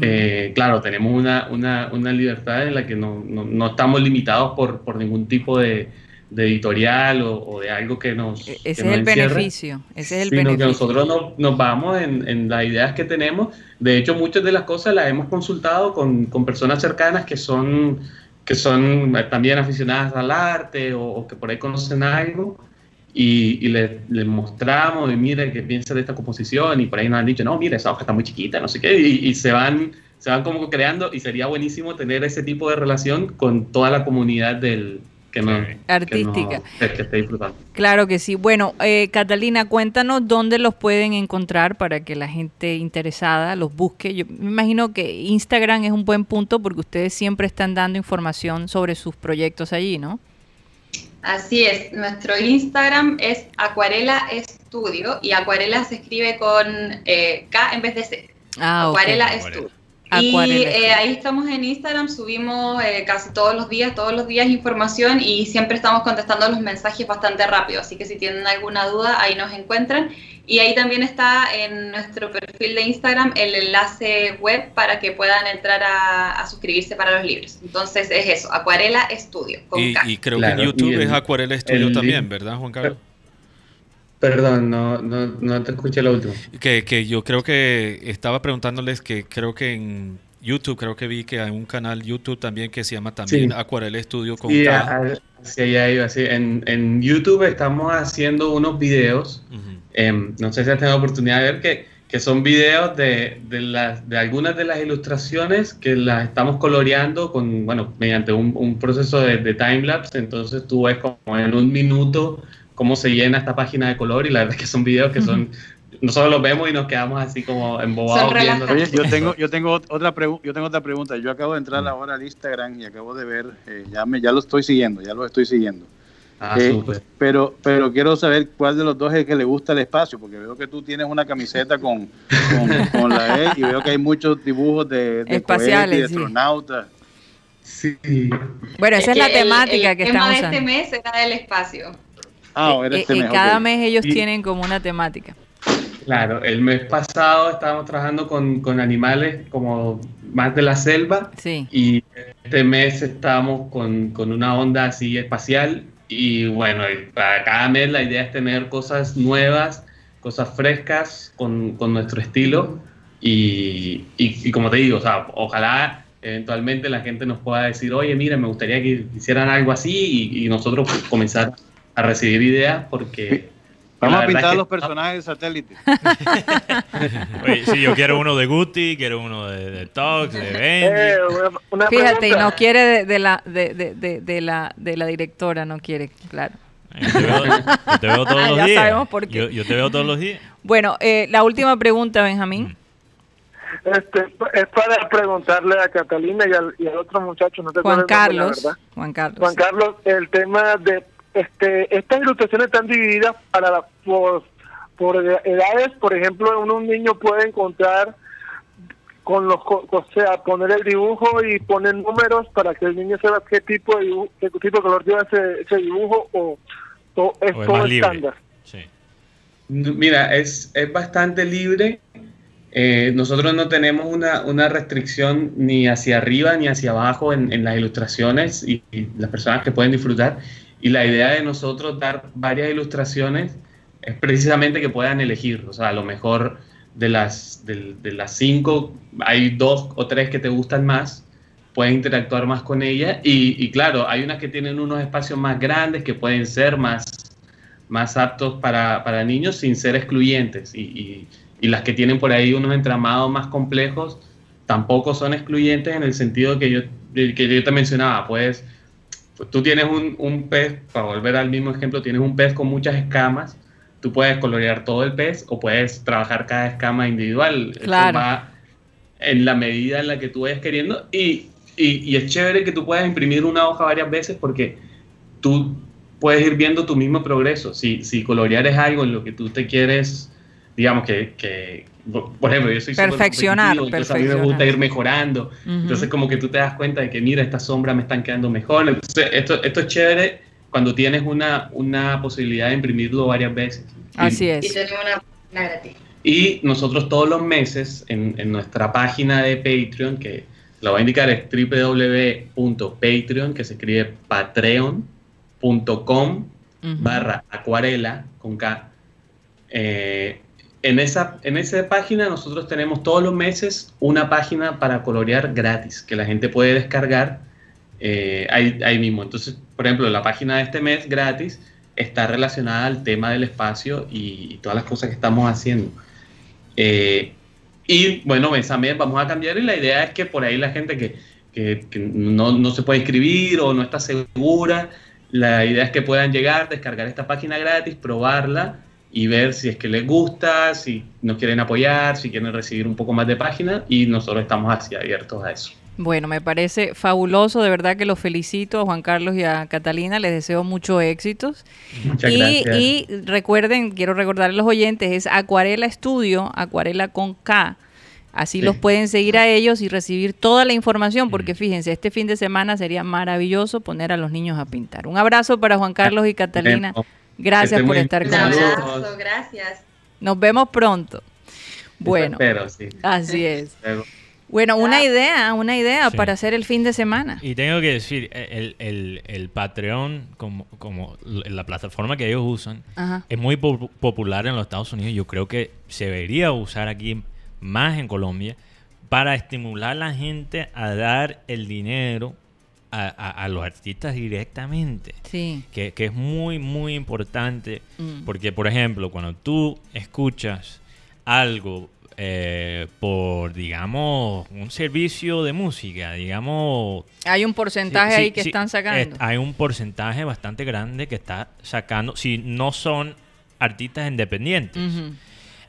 Eh, claro, tenemos una, una, una libertad en la que no, no, no estamos limitados por, por ningún tipo de, de editorial o, o de algo que nos... E- que Ese nos es el encierre beneficio. Ese es el sino que beneficio. nosotros no- nos vamos en, en las ideas que tenemos. De hecho, muchas de las cosas las hemos consultado con, con personas cercanas que son, que son también aficionadas al arte o, o que por ahí conocen algo y, y les, les mostramos y miren qué piensan de esta composición y por ahí nos han dicho, no, mira, esa hoja está muy chiquita, no sé qué, y, y se van se van como creando y sería buenísimo tener ese tipo de relación con toda la comunidad del que que Artística. que esté disfrutando. Claro que sí. Bueno, eh, Catalina, cuéntanos dónde los pueden encontrar para que la gente interesada los busque. Yo me imagino que Instagram es un buen punto porque ustedes siempre están dando información sobre sus proyectos allí, ¿no? Así es, nuestro Instagram es Acuarela Estudio y Acuarela se escribe con eh, K en vez de C. Ah, ok. Acuarela Estudio. Y eh, ahí estamos en Instagram, subimos eh, casi todos los días, todos los días información y siempre estamos contestando los mensajes bastante rápido, así que si tienen alguna duda ahí nos encuentran. Y ahí también está en nuestro perfil de Instagram el enlace web para que puedan entrar a, a suscribirse para los libros. Entonces es eso, Acuarela Estudio. Con Y, K. y creo Claro, que en YouTube el- es Acuarela Estudio también, link- ¿verdad, Juan Carlos? Perdón, no, no, no te escuché lo último. Que, que yo creo que estaba preguntándoles que creo que en YouTube, creo que vi que hay un canal YouTube también que se llama también Sí. Acuarela Estudio con Sí, K. a- a- sí, allá iba, sí. En, en YouTube estamos haciendo unos videos, em, no sé si has tenido oportunidad de ver, que, que son videos de, de, las, de algunas de las ilustraciones que las estamos coloreando con, bueno, mediante un, un proceso de, de timelapse, entonces tú ves como en un minuto cómo se llena esta página de color y la verdad es que son videos que son, nosotros los vemos y nos quedamos así como embobados viendo. Oye, yo tengo, <laughs> yo tengo ot- otra pregu- yo tengo otra pregunta. Yo acabo de entrar ahora al Instagram y acabo de ver, eh, ya me, ya lo estoy siguiendo, ya lo estoy siguiendo. Ah, Eh, pero, pero quiero saber cuál de los dos es el que le gusta el espacio, porque veo que tú tienes una camiseta con, con, <laughs> con la E y veo que hay muchos dibujos de, de Espaciales, cohetes y de sí. astronautas. Sí. Bueno, esa es, la que el- temática el que tema de usando. este mes era del espacio. Ah, Eh, ahora eh, este eh, mes, cada ok. mes ellos Y- tienen como una temática. Claro, el mes pasado estábamos trabajando con, con animales como más de la selva Sí. y este mes estamos con, con una onda así espacial y bueno, para cada mes la idea es tener cosas nuevas, cosas frescas con, con nuestro estilo y, y- y como te digo, o sea, ojalá eventualmente la gente nos pueda decir, oye, mira, me gustaría que hicieran algo así y, y nosotros pues, comenzar a recibir ideas porque... Vamos a pintar que- los personajes de satélite. <laughs> Oye, sí, yo quiero uno de Guti, quiero uno de, de Tox, de Benji. Eh, una, una Fíjate, y pregunta. no quiere de, de la, de, de, de, de la, de la directora, no quiere, claro. Yo te veo, yo te veo todos <laughs> Ah, los ya días. sabemos por qué. Yo, yo te veo todos los días. Bueno, eh, la última pregunta, Benjamín. Este, es para preguntarle a Catalina y al, y al otro muchacho, no te Juan nombre, Carlos. Juan Carlos. Juan sí. Carlos, el tema de este, estas ilustraciones están divididas para la- por, por edades, por ejemplo, uno, un niño puede encontrar con los, co- o sea, poner el dibujo y poner números para que el niño sepa qué tipo de dibujo, qué tipo de color lleva ese, ese dibujo o, o es O todo más libre. estándar. Sí. Mira, es, es bastante libre. Eh, nosotros no tenemos una, una restricción ni hacia arriba ni hacia abajo en, en las ilustraciones y, y las personas que pueden disfrutar. Y la idea de nosotros dar varias ilustraciones es precisamente que puedan elegir. O sea, a lo mejor de las, de, las cinco hay dos o tres que te gustan más, puedes interactuar más con ella. Y, claro, hay unas que tienen unos espacios más grandes que pueden ser más más aptos para, para niños sin ser excluyentes. Y, las que tienen por ahí unos entramados más complejos tampoco son excluyentes en el sentido que yo, que yo te mencionaba. Pues tú tienes un, un pez, para volver al mismo ejemplo, tienes un pez con muchas escamas. Tú puedes colorear todo el pez o puedes trabajar cada escama individual. Claro. va en la medida en la que tú vayas queriendo. Y, y, y es chévere que tú puedas imprimir una hoja varias veces porque tú puedes ir viendo tu mismo progreso. Si, si colorear es algo en lo que tú te quieres, digamos que, que por ejemplo, yo soy Perfeccionar, entonces a mí me gusta ir mejorando. Entonces como que tú te das cuenta de que, mira, estas sombras me están quedando mejor. Entonces esto, esto es chévere cuando tienes una, una posibilidad de imprimirlo varias veces. Así Y es. tenemos una página gratis. Y nosotros todos los meses en, en nuestra página de Patreon, que la voy a indicar es www.patreon, que se escribe patreon.com barra acuarela con K. Eh, en, esa, en esa página nosotros tenemos todos los meses una página para colorear gratis que la gente puede descargar eh, ahí, mismo. Entonces, por ejemplo, la página de este mes gratis está relacionada al tema del espacio y, todas las cosas que estamos haciendo. Eh, y bueno, mes vamos a cambiar y la idea es que por ahí la gente que, que- que no, no se puede inscribir o no está segura, la idea es que puedan llegar, descargar esta página gratis, probarla y ver si es que les gusta, si nos quieren apoyar, si quieren recibir un poco más de página y nosotros estamos así abiertos a eso. Bueno, me parece fabuloso, de verdad que los felicito a Juan Carlos y a Catalina, les deseo muchos éxitos. Muchas y, gracias. y recuerden, quiero recordar a los oyentes, es Acuarela Estudio, Acuarela con K. Así Sí. los pueden seguir a ellos y recibir toda la información, porque fíjense, este fin de semana sería maravilloso poner a los niños a pintar. Un abrazo para Juan Carlos y Catalina. Gracias por estar con Saludos. nosotros. abrazo, gracias. Nos vemos pronto. Bueno, sí. así es. Bueno, una idea, una idea Sí. para hacer el fin de semana. Y tengo que decir, el, el, el Patreon, como, como la plataforma que ellos usan, Ajá. es muy po- popular en los Estados Unidos. Yo creo que se debería usar aquí más en Colombia para estimular a la gente a dar el dinero a, a- a los artistas directamente. Sí. Que, que es muy, muy importante. Mm. Porque, por ejemplo, cuando tú escuchas algo eh, por, digamos, un servicio de música, digamos... Hay un porcentaje Sí, ahí sí, que sí, están sacando. eh, hay un porcentaje bastante grande que está sacando, si no son artistas independientes.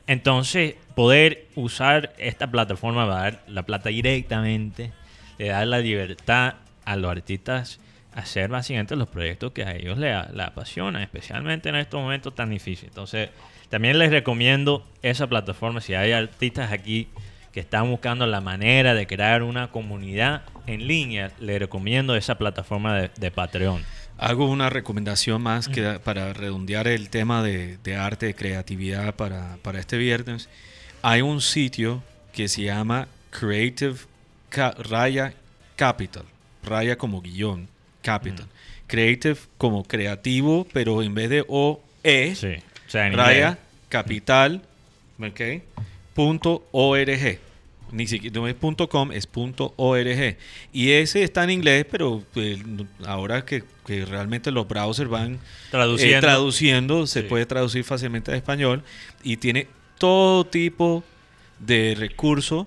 Entonces, poder usar esta plataforma para dar la plata directamente, le da la libertad a los artistas hacer básicamente los proyectos que a ellos les, les apasionan, especialmente en estos momentos tan difíciles. Entonces, también les recomiendo esa plataforma. Si hay artistas aquí que están buscando la manera de crear una comunidad en línea, les recomiendo esa plataforma de, de Patreon. Hago una recomendación más que para redondear el tema de, de arte, de creatividad para, para este viernes. Hay un sitio que se llama Creative Ca- Raya Capital. Raya como guion, Capital. Creative como creativo, pero en vez de O, E, Sí. O sea, en Raya inglés. Capital, ¿ok? Punto org. Ni siquiera no es punto .com, es punto .org. Y ese está en inglés, pero eh, ahora que, que realmente los browsers van eh, Traduciendo. traduciendo, se Sí. puede traducir fácilmente a español y tiene todo tipo de recursos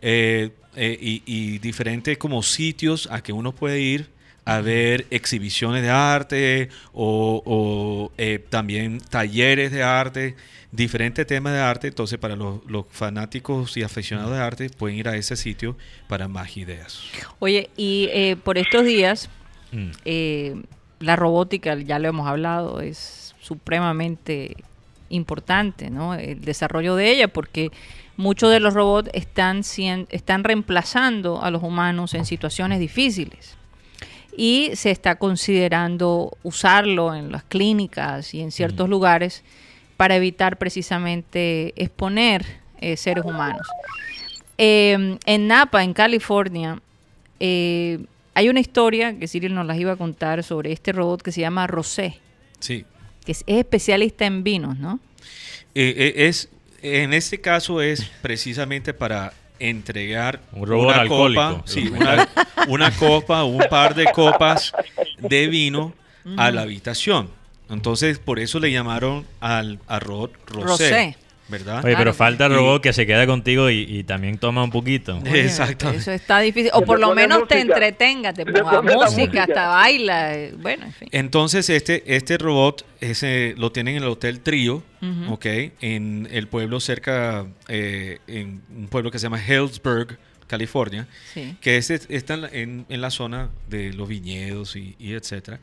eh, eh, y, y diferentes como sitios a que uno puede ir a ver exhibiciones de arte o, o, eh, también talleres de arte, diferentes temas de arte. Entonces, para los, los fanáticos y aficionados de arte, pueden ir a ese sitio para más ideas. Oye, y eh, por estos días, Mm. eh, la robótica, ya lo hemos hablado, es supremamente importante, ¿no? El desarrollo de ella, porque muchos de los robots están, están reemplazando a los humanos en situaciones difíciles. Y se está considerando usarlo en las clínicas y en ciertos lugares para evitar precisamente exponer eh, seres humanos. Eh, en Napa, en California, eh, hay una historia que Cyril nos las iba a contar sobre este robot que se llama Rosé, Sí. que es, es especialista en vinos, ¿no? Eh, eh, es, en este caso es precisamente para entregar Un robot una alcohólico. copa, sí, una, una copa, un par de copas de vino a la habitación. Entonces, por eso le llamaron al, al robot Rosé, Rosé. ¿Verdad? Oye, pero falta el Y- robot que se queda contigo y, y también toma un poquito. <laughs> Exactamente. Eso está difícil. O por lo menos te música. entretenga, te ponga música, música. hasta baila. eh, Bueno, en fin. Entonces, este, este robot ese, lo tienen en el Hotel Trío. ¿ok? En el pueblo cerca, eh, en un pueblo que se llama Hillsburg, California. Sí. que ese está en la, en- en la zona de los viñedos y, y etcétera.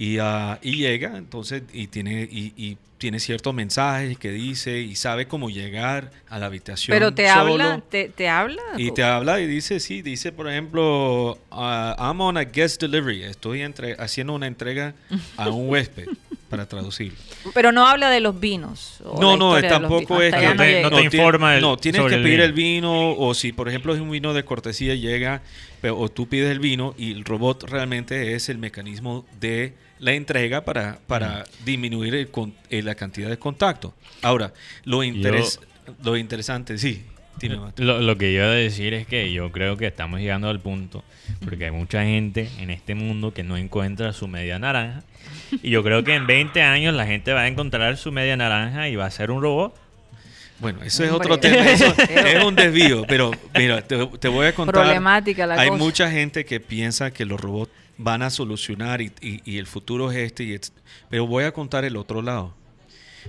Y, ah, y llega, entonces, y tiene, y, y tiene ciertos mensajes que dice y sabe cómo llegar a la habitación. Pero te solo. habla, te, te habla. Y te habla y dice, sí, dice, por ejemplo, ah, I'm on a guest delivery. Estoy entre, haciendo una entrega a un <laughs> huésped, para traducir. Pero no habla de los vinos. o No, no, tampoco vinos. es que no te- no te informa el- no, tienes sobre que el pedir vino. el vino o si por ejemplo es un vino de cortesía llega pero, o tú pides el vino y el robot realmente es el mecanismo de la entrega para, para Mm. disminuir el eh, la cantidad de contacto. Ahora, lo, interes- lo interesante, sí. Lo, lo que yo iba a decir es que yo creo que estamos llegando al punto, porque hay mucha gente en este mundo que no encuentra su media naranja. Y yo creo que en 20 años la gente va a encontrar su media naranja y va a ser un robot. Bueno, eso es Hombre. otro <laughs> tema, eso es un desvío, pero mira, te, te voy a contar. Problemática la Hay cosa. mucha gente que piensa que los robots van a solucionar y, y- el futuro es este, y et- pero voy a contar el otro lado.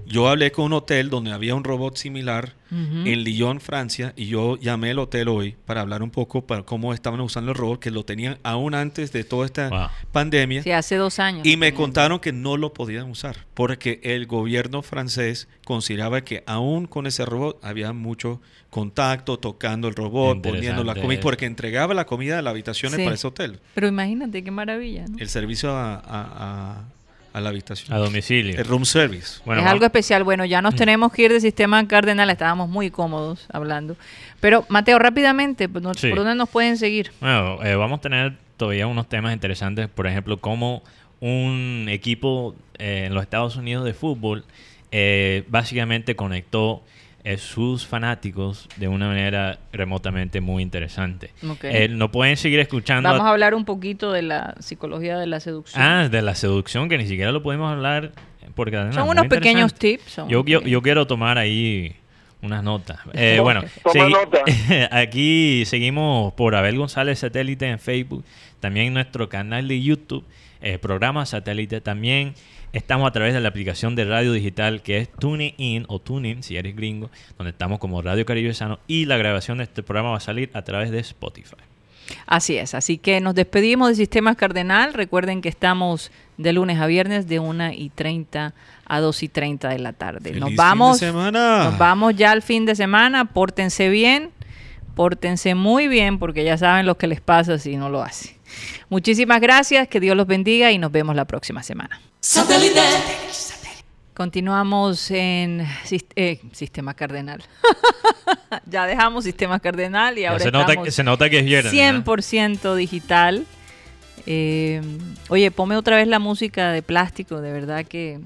Yo hablé con un hotel donde había un robot similar en Lyon, Francia, y yo llamé al hotel hoy para hablar un poco para cómo estaban usando el robot, que lo tenían aún antes de toda esta Wow. pandemia. Sí, hace dos años. Y me contaron que no lo podían usar porque el gobierno francés consideraba que aún con ese robot había mucho contacto, tocando el robot, poniendo la comida, porque entregaba la comida a las habitaciones Sí. para ese hotel. Pero imagínate qué maravilla, ¿no? El servicio a, a- a- a la habitación. A domicilio. El room service. Bueno, es algo especial. Bueno, ya nos tenemos que ir del sistema cardenal. Estábamos muy cómodos hablando. Pero, Mateo, rápidamente, ¿por, Sí. dónde nos pueden seguir? Bueno, eh, vamos a tener todavía unos temas interesantes, por ejemplo, cómo un equipo eh, en los Estados Unidos de fútbol eh, básicamente conectó sus fanáticos de una manera remotamente muy interesante. Ok. Eh, no pueden seguir escuchando. Vamos a- a hablar un poquito de la psicología de la seducción. Ah, de la seducción, que ni siquiera lo podemos hablar por cadena. Son unos pequeños tips. son Yo, quiero tomar ahí unas notas. <laughs> Eh, bueno, segui- nota. <laughs> aquí seguimos por Abel González Satélite en Facebook, también en nuestro canal de YouTube, eh, programa Satélite también. Estamos a través de la aplicación de radio digital que es TuneIn o TuneIn si eres gringo, donde estamos como Radio Caribe Sano y la grabación de este programa va a salir a través de Spotify. Así es, así que nos despedimos de Sistemas Cardenal. Recuerden que estamos de lunes a viernes de 1 y 30 a 2 y 30 de la tarde. ¡Feliz Nos fin vamos, de semana! nos vamos ya al fin de semana. Pórtense bien, pórtense muy bien, porque ya saben lo que les pasa si no lo hacen. Muchísimas gracias, que Dios los bendiga y nos vemos la próxima semana. Satélite. Continuamos en eh, Sistema Cardenal. <laughs> ya dejamos Sistema Cardenal y ahora se, nota, estamos se nota que es viernes. ¿no? 100% digital. Eh, oye, ponme otra vez la música de plástico, de verdad que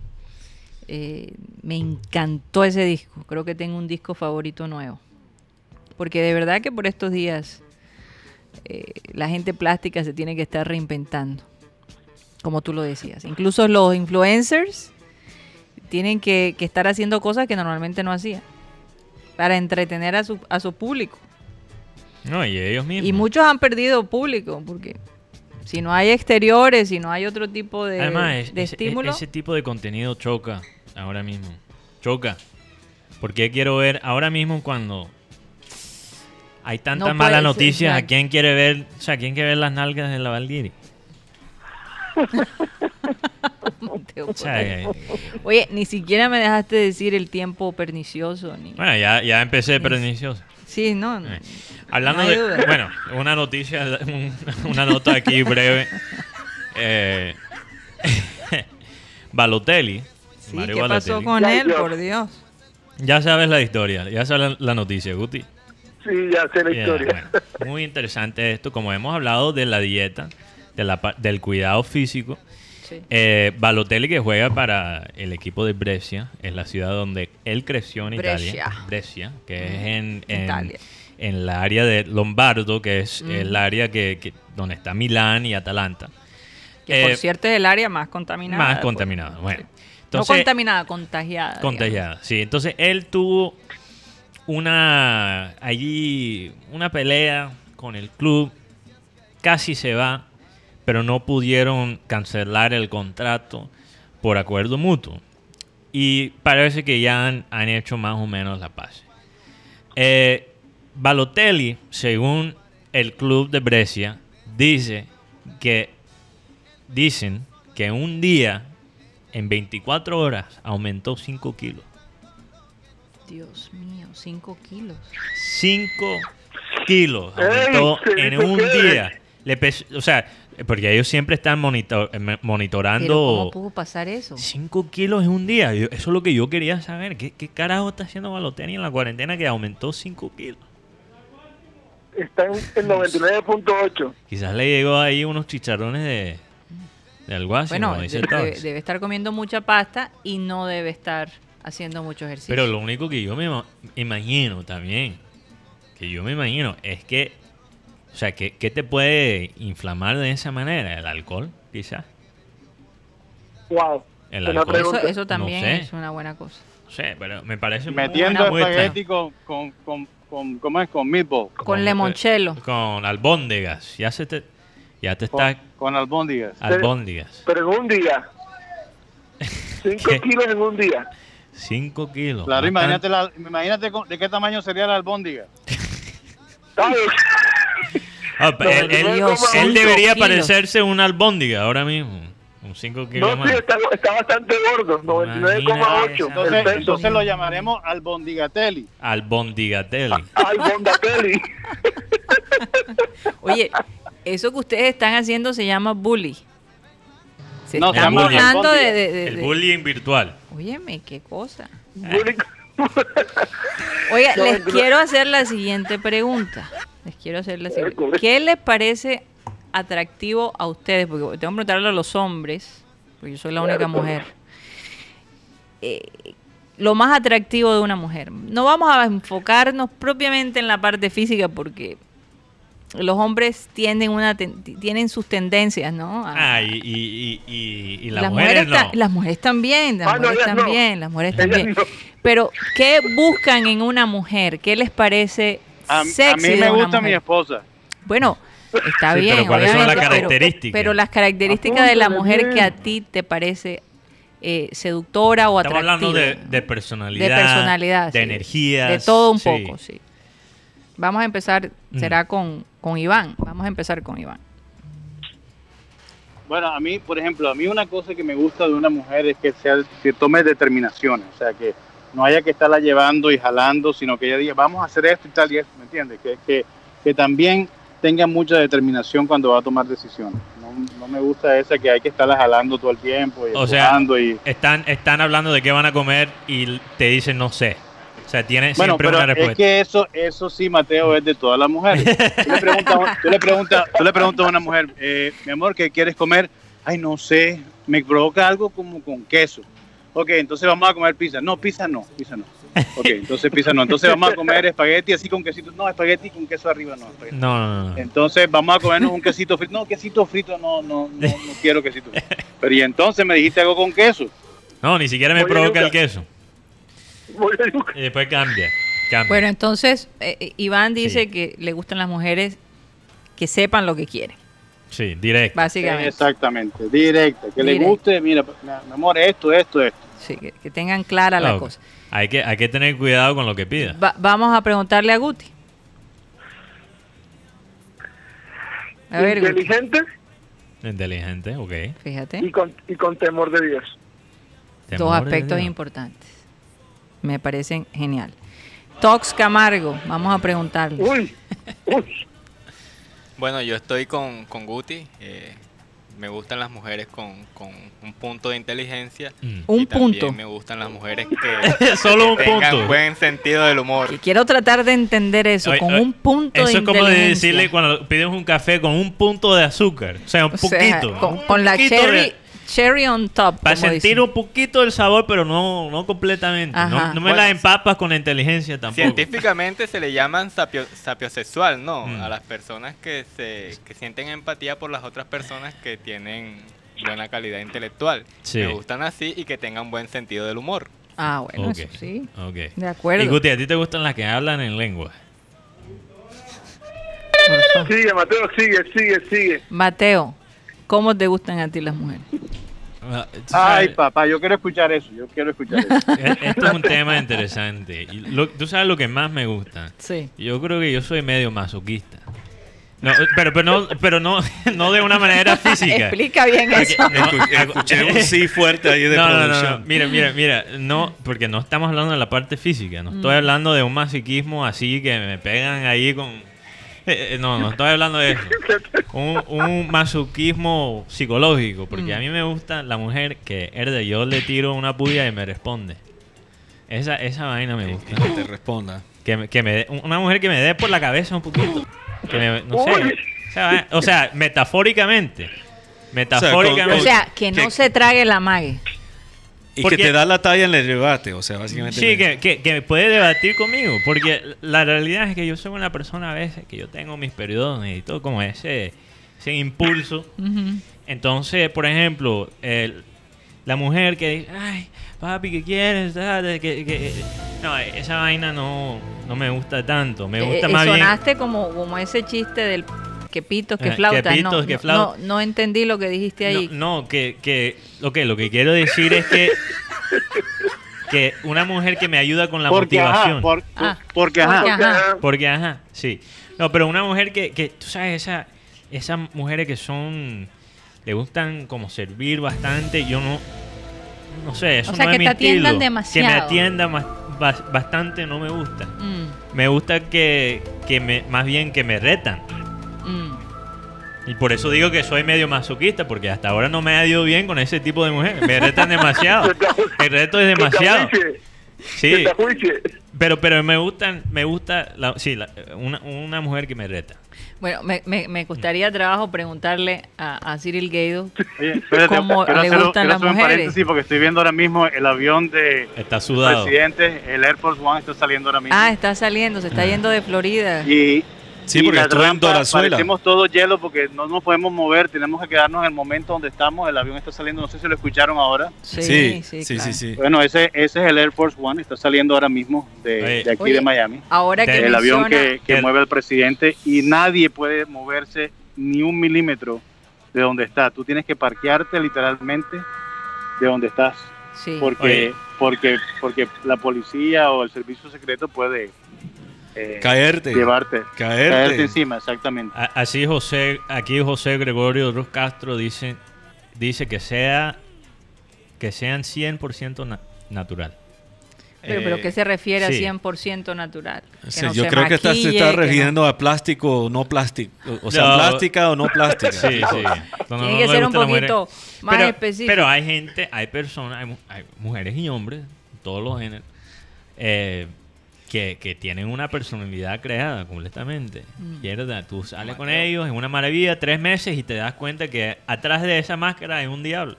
eh, me encantó ese disco. Creo que tengo un disco favorito nuevo. Porque de verdad que por estos días eh, la gente plástica se tiene que estar reinventando, como tú lo decías. Incluso los influencers tienen que, que estar haciendo cosas que normalmente no hacían para entretener a su, a su público. No, y ellos mismos. Y muchos han perdido público porque si no hay exteriores, si no hay otro tipo de, Además, es- de ese- estímulo, ese tipo de contenido choca ahora mismo. Choca. Porque quiero ver ahora mismo cuando hay tantas No ser, noticias, ¿a quién quiere ver? O sea, ¿quién quiere ver las nalgas de la Valguiri? Oye, ni siquiera me dejaste decir el tiempo pernicioso ni. bueno, ya, ya empecé pernicioso. Sí, no. no. Hablando No de. duda. Bueno, una noticia, un- una nota aquí breve. Eh, <laughs> Balotelli. Sí, Mario ¿qué pasó Balotelli. con Ya, él? Por Dios. Ya sabes la historia, ya sabes la, la noticia, Guti. Sí, ya sé la Bien, historia. bueno, muy interesante esto. Como hemos hablado de la dieta, de la, del cuidado físico, Sí. eh, Balotelli que juega para el equipo de Brescia, es la ciudad donde él creció en Brescia. Italia. Brescia, que es en, en, Italia. en la área de Lombardo, que es Mm. el área que, que- donde está Milán y Atalanta. Que por Eh, cierto es el área más contaminada. más pues. contaminada. Bueno, no entonces, contaminada, contagiada. digamos. Contagiada, sí. Entonces él tuvo una allí una pelea con el club, casi se va, pero no pudieron cancelar el contrato por acuerdo mutuo. Y parece que ya han, han hecho más o menos la paz. Eh, Balotelli, según el club de Brescia, dice que dicen que un día en 24 horas aumentó 5 kilos. Dios mío, 5 kilos. 5 kilos aumentó en ¿qué un día. Le pes- o sea, porque ellos siempre están monitor- eh, Pero ¿cómo monitorando pudo pasar eso? 5 kilos en un día. Yo- eso es lo que yo quería saber. ¿Qué, qué carajo está haciendo Balotelli en la cuarentena que aumentó 5 kilos? Está en el 99.8. Quizás le llegó ahí unos chicharrones de, de alguacil, Bueno, de- debe, debe estar comiendo mucha pasta y no debe estar haciendo mucho ejercicio. Pero lo único que yo me ima- imagino también, que yo me imagino, es que, o sea, que, ¿qué te puede inflamar de esa manera? ¿El alcohol, quizás? Wow. El alcohol. eso, también sé. es una buena cosa. No sé, pero me parece Metiendo espagueti con, con, con, con, ¿cómo es? con meatball, Con limoncello. Con albóndegas. Ya se te, ya te con, está con albóndigas. albóndigas. Pero en un día. <laughs> 5 ¿Qué? kilos en un día. 5 kilos. Claro, imagínate, la, imagínate con- de qué tamaño sería la albóndiga. <laughs> Ah, él, él- él debería kilos. parecerse a una albóndiga ahora mismo. Un 5 kilos No, más. sí, está, está bastante gordo. 99,8. Imagínate. El peso. Entonces lo llamaremos albondigatelli. Albondigatelli. Ay, Bondatelli. <laughs> Oye, eso que ustedes están haciendo se llama bully. Se No, están burlando de, de- de- El bullying virtual. Óyeme, qué cosa. Bullying. Oiga, <laughs> les quiero hacer la siguiente pregunta. Les quiero hacer la siguiente. ¿Qué les parece atractivo a ustedes? Porque tengo que preguntarle a los hombres, porque yo soy la única mujer. Eh, lo más atractivo de una mujer. No vamos a enfocarnos propiamente en la parte física porque los hombres tienen una ten- tienen sus tendencias, ¿no? A- Ah, y, y, y, y- y las, las mujeres, no. las mujeres también, las Ah, mujeres no. también, las mujeres también. no. Pero ¿qué buscan en una mujer? ¿Qué les parece A, a sexy mí de me gusta mi esposa. Bueno, está Sí, bien. pero ¿cuáles son las obviamente, pero- características? Pero, las características de la mujer bien. que a ti te parece eh, seductora o Estamos atractiva. hablando de, de personalidad, de personalidad, de sí. energías. de todo un sí. poco, sí. Vamos a empezar, Mm. será con, con Iván. Vamos a empezar con Iván. Bueno, a mí, por ejemplo, a mí una cosa que me gusta de una mujer es que sea que tome determinaciones, o sea, que no haya que estarla llevando y jalando, sino que ella diga, vamos a hacer esto y tal y esto, ¿me entiendes? Que, que, que también tenga mucha determinación cuando va a tomar decisiones. No, no me gusta esa que hay que estarla jalando todo el tiempo y O sea, y... Están, están hablando de qué van a comer y te dicen no sé. O sea, tiene Bueno, siempre pero una es respuesta. que eso, eso sí, Mateo, es de todas las mujeres. Tú le preguntas, tú le preguntas, tú le preguntas a una mujer, eh, mi amor, ¿qué quieres comer? Ay, no sé, me provoca algo como con queso. Ok, entonces vamos a comer pizza. No, pizza no, pizza no. Ok, entonces pizza no. Entonces vamos a comer espagueti así con quesito. No, espagueti con queso arriba no. espagueti. No, no, no. Entonces vamos a comernos un quesito frito. No, quesito frito no, no, no, no <laughs> quiero quesito frito. Pero y entonces me dijiste algo con queso. No, ni siquiera me provoca el queso. Voy a buscar- Y después cambia. cambia. Bueno, entonces, eh, eh, Iván dice Sí. que le gustan las mujeres que sepan lo que quieren, sí, directo. básicamente. Exactamente, directa. Que le Directa. guste, mira, mi amor, esto, esto, esto. Sí, que, que tengan clara la cosa. Hay que, hay que tener cuidado con lo que pida. Va- vamos a preguntarle a Guti. A ver, Guti, inteligente Inteligente, ok. fíjate. y con, y con temor de Dios. Dos Temor aspectos Dios. importantes. Me parecen genial. Tox Camargo, vamos a preguntarle. Uy, uy. <laughs> Bueno, yo estoy con, con Guti. eh, me gustan las mujeres con, con un punto de inteligencia. Mm. Un también punto. me gustan las mujeres que, <laughs> Solo un tengan punto. buen sentido del humor. Y quiero tratar de entender eso, Oye, con oye, un punto Eso de es como de inteligencia. decirle cuando pides un café con un punto de azúcar. O sea, un O sea, poquito. con, un con la cherry, de- cherry on top. Para sentir dicen. un poquito del sabor, pero no, no completamente. No, me Bueno, la empapas con la inteligencia tampoco. Científicamente se le llaman sapio, sapiosexual, ¿no? Mm. A las personas que, se, que sienten empatía por las otras personas que tienen buena calidad intelectual. Sí. Me gustan así y que tengan buen sentido del humor. Ah, bueno, eso sí. ok. De acuerdo. Y Guti, ¿a ti te gustan las que hablan en lengua? Sigue, Mateo, sigue, sigue, sigue. Mateo, ¿cómo te gustan a ti las mujeres? Ah, Ay, papá, yo quiero escuchar eso, yo quiero escuchar eso. <laughs> e- Esto es un tema interesante. Y lo- tú sabes lo que más me gusta. Sí. Yo creo que yo soy medio masoquista. No, pero, pero no, pero no, <laughs> no de una manera física. Explica bien Porque- eso. no, Escuché un sí fuerte ahí de no, no, no, producción. no. Mira, mira, mira. No, porque no estamos hablando de la parte física. No Mm. estoy hablando de un masoquismo así que me pegan ahí con. Eh, eh, no, no estoy hablando de eso. Un, un masoquismo psicológico. Porque Mm. a mí me gusta la mujer que es de yo le tiro una puya y me responde. Esa, esa vaina me gusta. Que te responda. Que, me- que me una mujer que me dé por la cabeza un poquito. Que me, no sé. O sea, o sea, metafóricamente. Metafóricamente. O sea, que no que- se trague la mague. Y Porque- que te da la talla en el debate, o sea, básicamente. Sí, que, que, que puede debatir conmigo, porque la realidad es que yo soy una persona a veces que yo tengo mis periodos y todo como ese, ese impulso. Entonces, por ejemplo, el- la mujer que dice, ay, papi, ¿qué quieres? De que- que-". No, esa vaina no, no me gusta tanto. Me gusta Eh, eh, más bien... sonaste como, como ese chiste del que pitos, que Eh, que flautas. no, que no, flautas. no, no entendí lo que dijiste ahí. No, no, que, que, ok, lo que quiero decir es que, que una mujer que me ayuda con la porque, motivación. ajá, por- Ah, porque, ajá. porque, ajá. Porque, ajá, sí. No, pero una mujer que, que tú sabes, esa, esas mujeres que son, le gustan como servir bastante, yo no, no sé, eso O sea, no que es mi te atiendan estilo. demasiado. Que me atiendan más- bas- bastante no me gusta. Mm, Me gusta que, que me, más bien que me retan. Mm. Y por eso digo que soy medio masoquista, porque hasta ahora no me ha ido bien con ese tipo de mujeres. Me retan demasiado. <laughs> El reto es demasiado. Sí. Pero, pero me gustan, me gusta, la, sí, la- una, una mujer que me reta. Bueno, me, me, me gustaría trabajo preguntarle a, a Cyril Gaido Oye, espérate, cómo quiero le hacer- gustan las mujeres. paréntesis porque estoy viendo ahora mismo el avión de Está sudado. presidente, el Air Force One está saliendo ahora mismo. Ah, está saliendo, se está yendo de Florida. Y, Sí, y porque la estuvo en Dorazuela. Parecemos todos hielo porque no nos podemos mover, tenemos que quedarnos en el momento donde estamos. El avión está saliendo, no sé si lo escucharon ahora. Sí, Sí, sí, sí, claro. sí. Bueno, ese, ese es el Air Force One, está saliendo ahora mismo de, de aquí Oye, de Miami. Ahora que El avión que, que El- mueve al presidente y nadie puede moverse ni un milímetro de donde está. Tú tienes que parquearte literalmente de donde estás Sí. porque Oye. porque porque la policía o el servicio secreto puede eh, Caerte. llevarte Caerte. caerte encima exactamente Así José, aquí José Gregorio Ruz Castro dice, dice que sea que sean 100% na- natural. Pero, pero Eh, ¿qué se refiere sí. a 100% natural? Que Sí, no yo se creo que está, se está no- refiriendo a plástico o no plástico. O sea, No. plástica o no plástica. Sí, sí. Tiene no que ser un poquito más pero, específico. Pero hay gente, hay personas, hay, hay mujeres y hombres, todos los géneros, eh, que, que tienen una personalidad creada completamente. Mm. ¿Verdad? Tú sales con ellos, es una maravilla, tres meses y te das cuenta que atrás de esa máscara hay un diablo.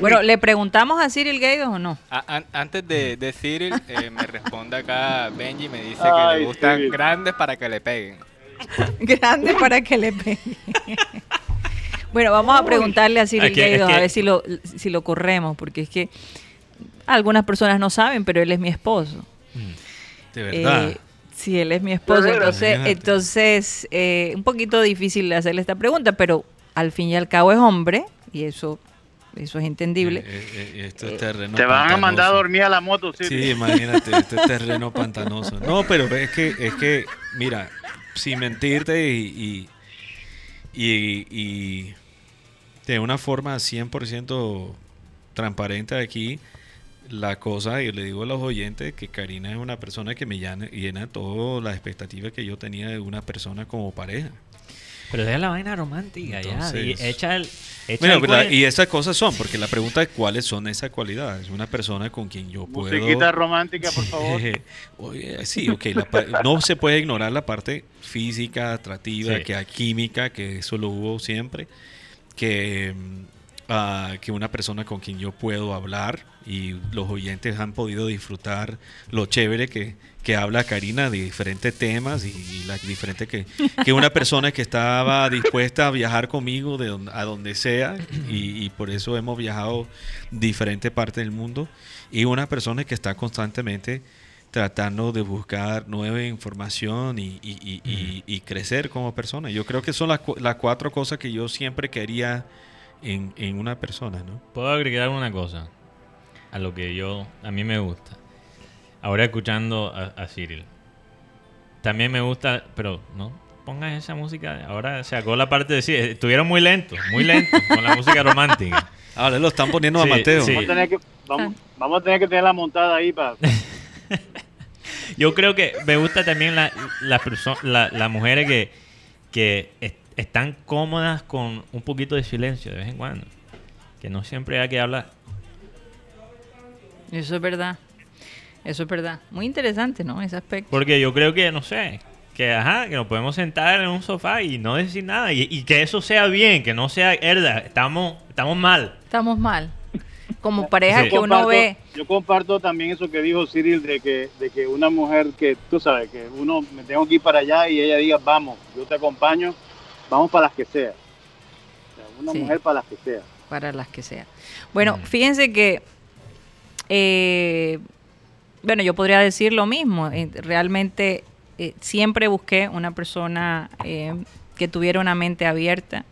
Bueno, ¿le preguntamos a Cyril Gaido o no? A- an- antes de, de Cyril, <laughs> eh, me responde acá Benji, me dice que Ay, le gustan Cyril. grandes para que le peguen. <laughs> Grande para que le pegue. <laughs> bueno, vamos a preguntarle a Cyril Gaido a ver si lo, si lo corremos, porque es que algunas personas no saben, pero él es mi esposo. De verdad. Eh, sí, él es mi esposo. Entonces, entonces eh, un poquito difícil hacerle esta pregunta, pero al fin y al cabo es hombre y eso, eso es entendible. Eh, eh, eh, esto es terreno te van a mandar a dormir a la moto ¿sí? Sí, imagínate, este es terreno pantanoso. No, pero es que, es que, mira, sin mentirte y, y, y- y de una forma 100% transparente aquí, la cosa, y le digo a los oyentes que Karina es una persona que me llena, llena todas las expectativas que yo tenía de una persona como pareja. Pero deja la vaina romántica ya. Y echa el. Echa Bueno, el pero la- cuento. y esas cosas son, porque la pregunta es cuáles son esas cualidades. Una persona con quien yo puedo... musiquita romántica por favor Eh, <laughs> oye, sí, ok, la no se puede ignorar la parte física, atractiva, Sí. que hay química, que eso lo hubo siempre, que, ah, que una persona con quien yo puedo hablar y los oyentes han podido disfrutar lo chévere que, que habla Karina de diferentes temas y, y la diferente que, que una persona que estaba dispuesta a viajar conmigo de don- a donde sea y, y por eso hemos viajado diferentes partes del mundo y una persona que está constantemente tratando de buscar nueva información y, y- crecer como persona. Yo creo que son las, las cuatro cosas que yo siempre quería en, en una persona, ¿no? Puedo agregar una cosa a lo que yo, a mí me gusta. Ahora escuchando a, a Cyril. También me gusta, pero no pongas esa música. Ahora se acabó la parte de sí. Estuvieron muy lentos, muy lentos con la música romántica. <laughs> Ahora lo están poniendo Sí, a Mateo. sí. vamos, a tener que, vamos, vamos a tener que tenerla montada ahí para <laughs> Yo creo que me gusta también la- las perso- la- las mujeres que, que están cómodas con un poquito de silencio de vez en cuando. Que no siempre hay que hablar. Eso es verdad. Eso es verdad. Muy interesante, ¿no? Ese aspecto. Porque yo creo que, no sé, que ajá, que nos podemos sentar en un sofá y no decir nada. Y, y que eso sea bien, que no sea, herda, estamos, estamos mal. Estamos mal. Como pareja Sí. que uno comparto- ve. yo comparto también eso que dijo Cyril de que, de que una mujer que tú sabes que uno me tengo que ir para allá y ella diga vamos, yo te acompaño, vamos para las que sea. O sea, una Sí. mujer para las que sea. para las que sea. Bueno, Mm. fíjense que, eh, bueno, yo podría decir lo mismo. eh, realmente eh, siempre busqué una persona eh, que tuviera una mente abierta,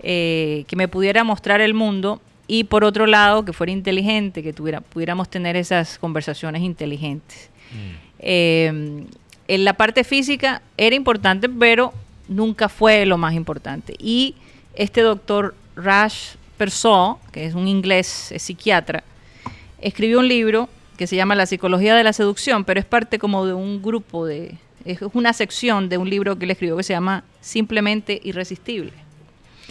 eh, que me pudiera mostrar el mundo y por otro lado que fuera inteligente, que tuviera, pudiéramos tener esas conversaciones inteligentes. Eh, en la parte física era importante, pero nunca fue lo más importante. Y este doctor Rash Persaud, que es un inglés es psiquiatra, escribió un libro que se llama La psicología de la seducción, pero es parte como de un grupo de es una sección de un libro que él escribió que se llama Simplemente irresistible.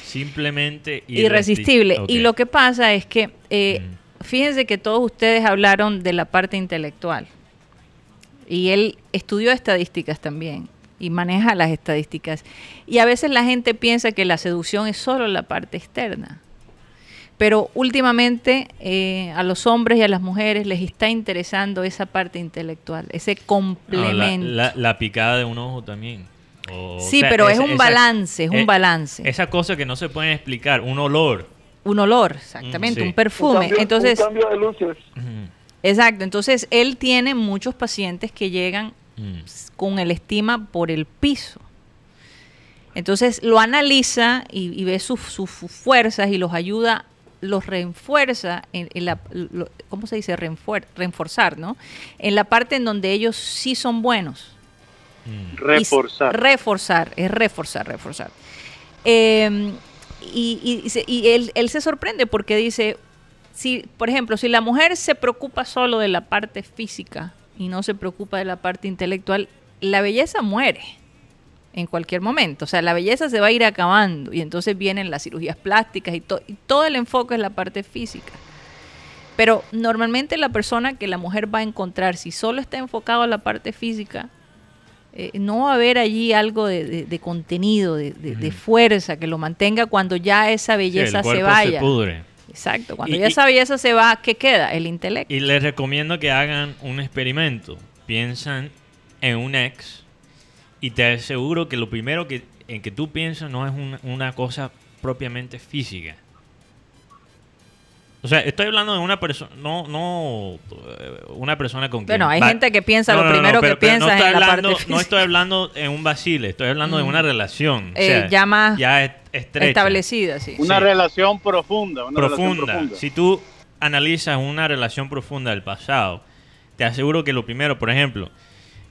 Simplemente Irresistible. Y lo que pasa es que eh, Mm. fíjense que todos ustedes hablaron de la parte intelectual. Y él estudió estadísticas también y maneja las estadísticas. Y a veces la gente piensa que la seducción es solo la parte externa. Pero últimamente eh, a los hombres y a las mujeres les está interesando esa parte intelectual, ese No, la, complemento. la- la picada de un ojo también. O- Sí, o sea, pero es un esa- balance, es un eh, balance. Esa cosa que no se pueden explicar, un olor. un olor, exactamente, Mm, sí. un perfume. Un cambio- Entonces, un cambio de luces. exacto, entonces él tiene muchos pacientes que llegan Mm. con el estima por el piso. Entonces lo analiza y, y ve sus, sus fuerzas y los ayuda, los refuerza en, en la, lo- ¿cómo se dice? Reenfuer- reforzar, ¿no? En la parte en donde ellos sí son buenos. Mm. Reforzar. Reforzar, es reforzar, reforzar. Eh, y y- y se- y él, él se sorprende porque dice, si, por ejemplo, si la mujer se preocupa solo de la parte física y no se preocupa de la parte intelectual, la belleza muere en cualquier momento. O sea, la belleza se va a ir acabando y entonces vienen las cirugías plásticas y, to- y todo el enfoque es la parte física. Pero normalmente la persona que la mujer va a encontrar, si solo está enfocado a la parte física, eh, no va a haber allí algo de, de- de contenido, de, de- de fuerza que lo mantenga cuando ya esa Sí, belleza el se vaya. se pudre. Exacto, cuando Y- ya belleza se va, ¿qué queda? El intelecto. Y les recomiendo que hagan un experimento. Piensan en un ex y te aseguro que lo primero que, en que tú piensas no es una, una cosa propiamente física. O sea, estoy hablando de una persona, no, no eh, una persona con quien Bueno, hay va- gente que piensa, No, lo no, no, primero pero- que pero piensa en la hablando- parte No estoy hablando en un vacile, estoy hablando de Mm. una relación. o Eh, sea, ya más ya estrecha. establecida, sí. Una Sí. relación profunda. Una relación profunda. profunda. Si tú analizas una relación profunda del pasado, te aseguro que lo primero, por ejemplo,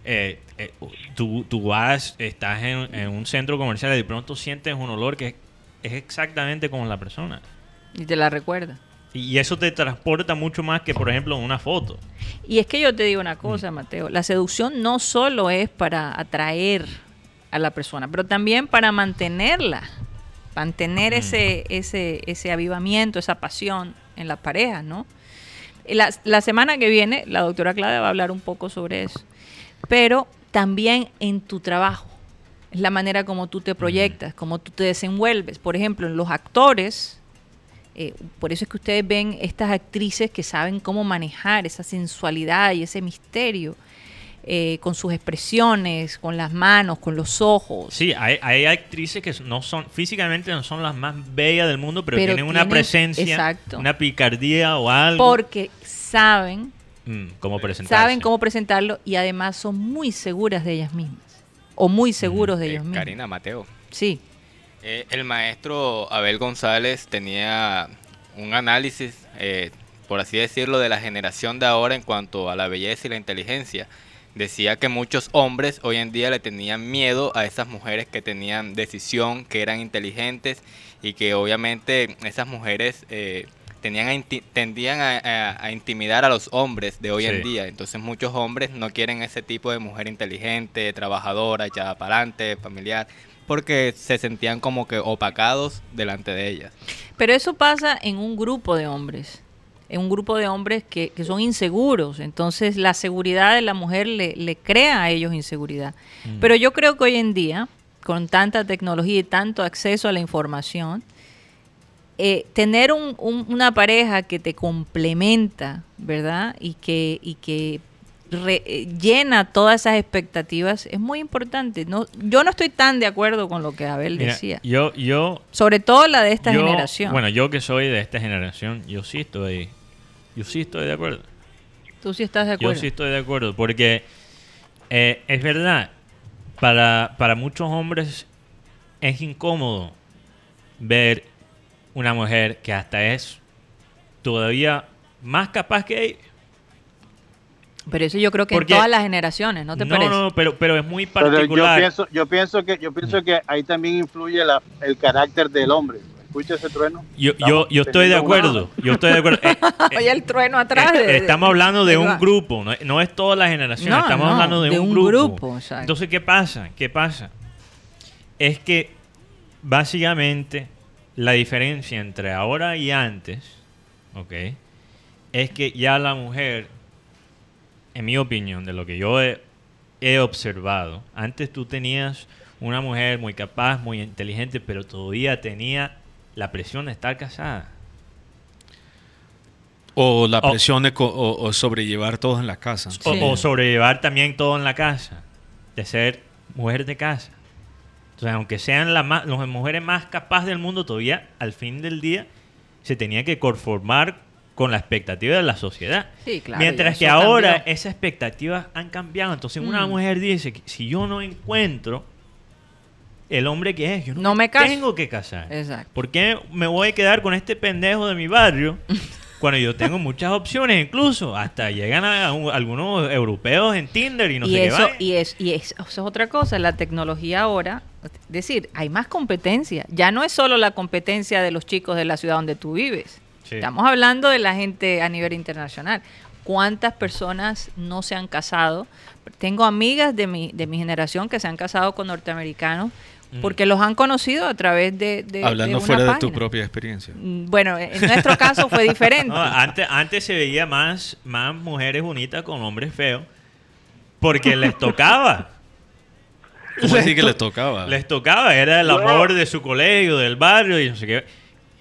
eh, eh, tú, tú vas, estás en, en un centro comercial y de pronto sientes un olor que es exactamente como la persona. Y te la recuerda. Y eso te transporta mucho más que, por ejemplo, una foto. Y es que yo te digo una Mm. cosa, Mateo, la seducción no solo es para atraer a la persona, pero también para mantenerla, mantener Mm. ese, ese, ese avivamiento, esa pasión en la pareja, ¿no? La, la semana que viene, la doctora Claudia va a hablar un poco sobre eso, pero también en tu trabajo, es la manera como tú te proyectas, como tú te desenvuelves. Por ejemplo, en los actores, eh, por eso es que ustedes ven estas actrices que saben cómo manejar esa sensualidad y ese misterio eh, con sus expresiones, con las manos, con los ojos. Sí, hay, hay actrices que no son, físicamente no son las más bellas del mundo, pero, Pero tienen una presencia, exacto. una picardía o algo. Porque saben, Mm, cómo presentarse. saben cómo presentarlo y además son muy seguras de ellas mismas. O muy seguros de Eh, ellos mismos. Karina Mateo. Sí. Eh, el maestro Abel González tenía un análisis, eh, por así decirlo, de la generación de ahora en cuanto a la belleza y la inteligencia. Decía que muchos hombres hoy en día le tenían miedo a esas mujeres que tenían decisión, que eran inteligentes y que obviamente esas mujeres eh, tenían a tendían a, a- a intimidar a los hombres de hoy en día. Entonces muchos hombres no quieren ese tipo de mujer inteligente, trabajadora, echada para adelante, familiar, porque se sentían como que opacados delante de ellas. Pero eso pasa en un grupo de hombres, en un grupo de hombres que, que son inseguros. Entonces la seguridad de la mujer le, le crea a ellos inseguridad. Mm. Pero yo creo que hoy en día, con tanta tecnología y tanto acceso a la información, eh, tener un- un- una pareja que te complementa, ¿verdad? Y que, y que re- eh, llena todas esas expectativas es muy importante. No, yo no estoy tan de acuerdo con lo que Abel Mira, decía. yo, yo, Sobre todo la de esta yo- generación. Bueno, yo que soy de esta generación, yo sí estoy, yo sí estoy de acuerdo. Tú sí estás de Yo acuerdo. sí estoy de acuerdo, porque eh, es verdad, para, para muchos hombres es incómodo ver una mujer que hasta es todavía más capaz que ellos. Pero eso yo creo que Porque- en todas las generaciones, ¿no te no, parece? no, pero, pero es muy Pero yo particular. pienso, yo pienso que yo pienso que ahí también influye la- el carácter del hombre. ¿Escucha ese trueno? Yo, yo, yo estoy de una- acuerdo, yo estoy de acuerdo. <laughs> Eh, eh, Oye, el trueno atrás. eh, estamos hablando de un grupo, no, no es toda la generación, No, estamos no, hablando de, de un, un grupo. grupo. Entonces, ¿qué pasa? ¿Qué pasa? Es que básicamente la diferencia entre ahora y antes, ¿ok? Es que ya la mujer en mi opinión, de lo que yo he, he observado, antes tú tenías una mujer muy capaz, muy inteligente, pero todavía tenía la presión de estar casada. O la O- presión de co- o, o sobrellevar todo en la casa. O, Sí. o sobrellevar también todo en la casa, de ser mujer de casa. Entonces, aunque sean la más- las mujeres más capaces del mundo, todavía al fin del día se tenía que conformar con la expectativa de la sociedad. Sí, claro, Mientras que eso ahora cambió. esas expectativas han cambiado. Entonces una Mm. mujer dice, que si yo no encuentro el hombre que es, yo no, No me tengo que casar. Exacto. ¿Por qué me voy a quedar con este pendejo de mi barrio <laughs> cuando yo tengo muchas opciones? Incluso hasta llegan a, un- algunos europeos en Tinder y no y sé eso, qué. y es, y es, eso es otra cosa, la tecnología ahora, es decir, hay más competencia. Ya no es solo la competencia de los chicos de la ciudad donde tú vives. Sí. Estamos hablando de la gente a nivel internacional. ¿Cuántas personas no se han casado? Tengo amigas de mi, de mi generación que se han casado con norteamericanos Mm. porque los han conocido a través de, de- de Hablando una fuera de tu propia experiencia. Mm, Bueno, en nuestro caso fue <laughs> diferente. No, antes, antes se veía más, más mujeres bonitas con hombres feos porque les tocaba. ¿Cómo así que les tocaba? Les tocaba, era el amor de su colegio, del barrio y no sé qué.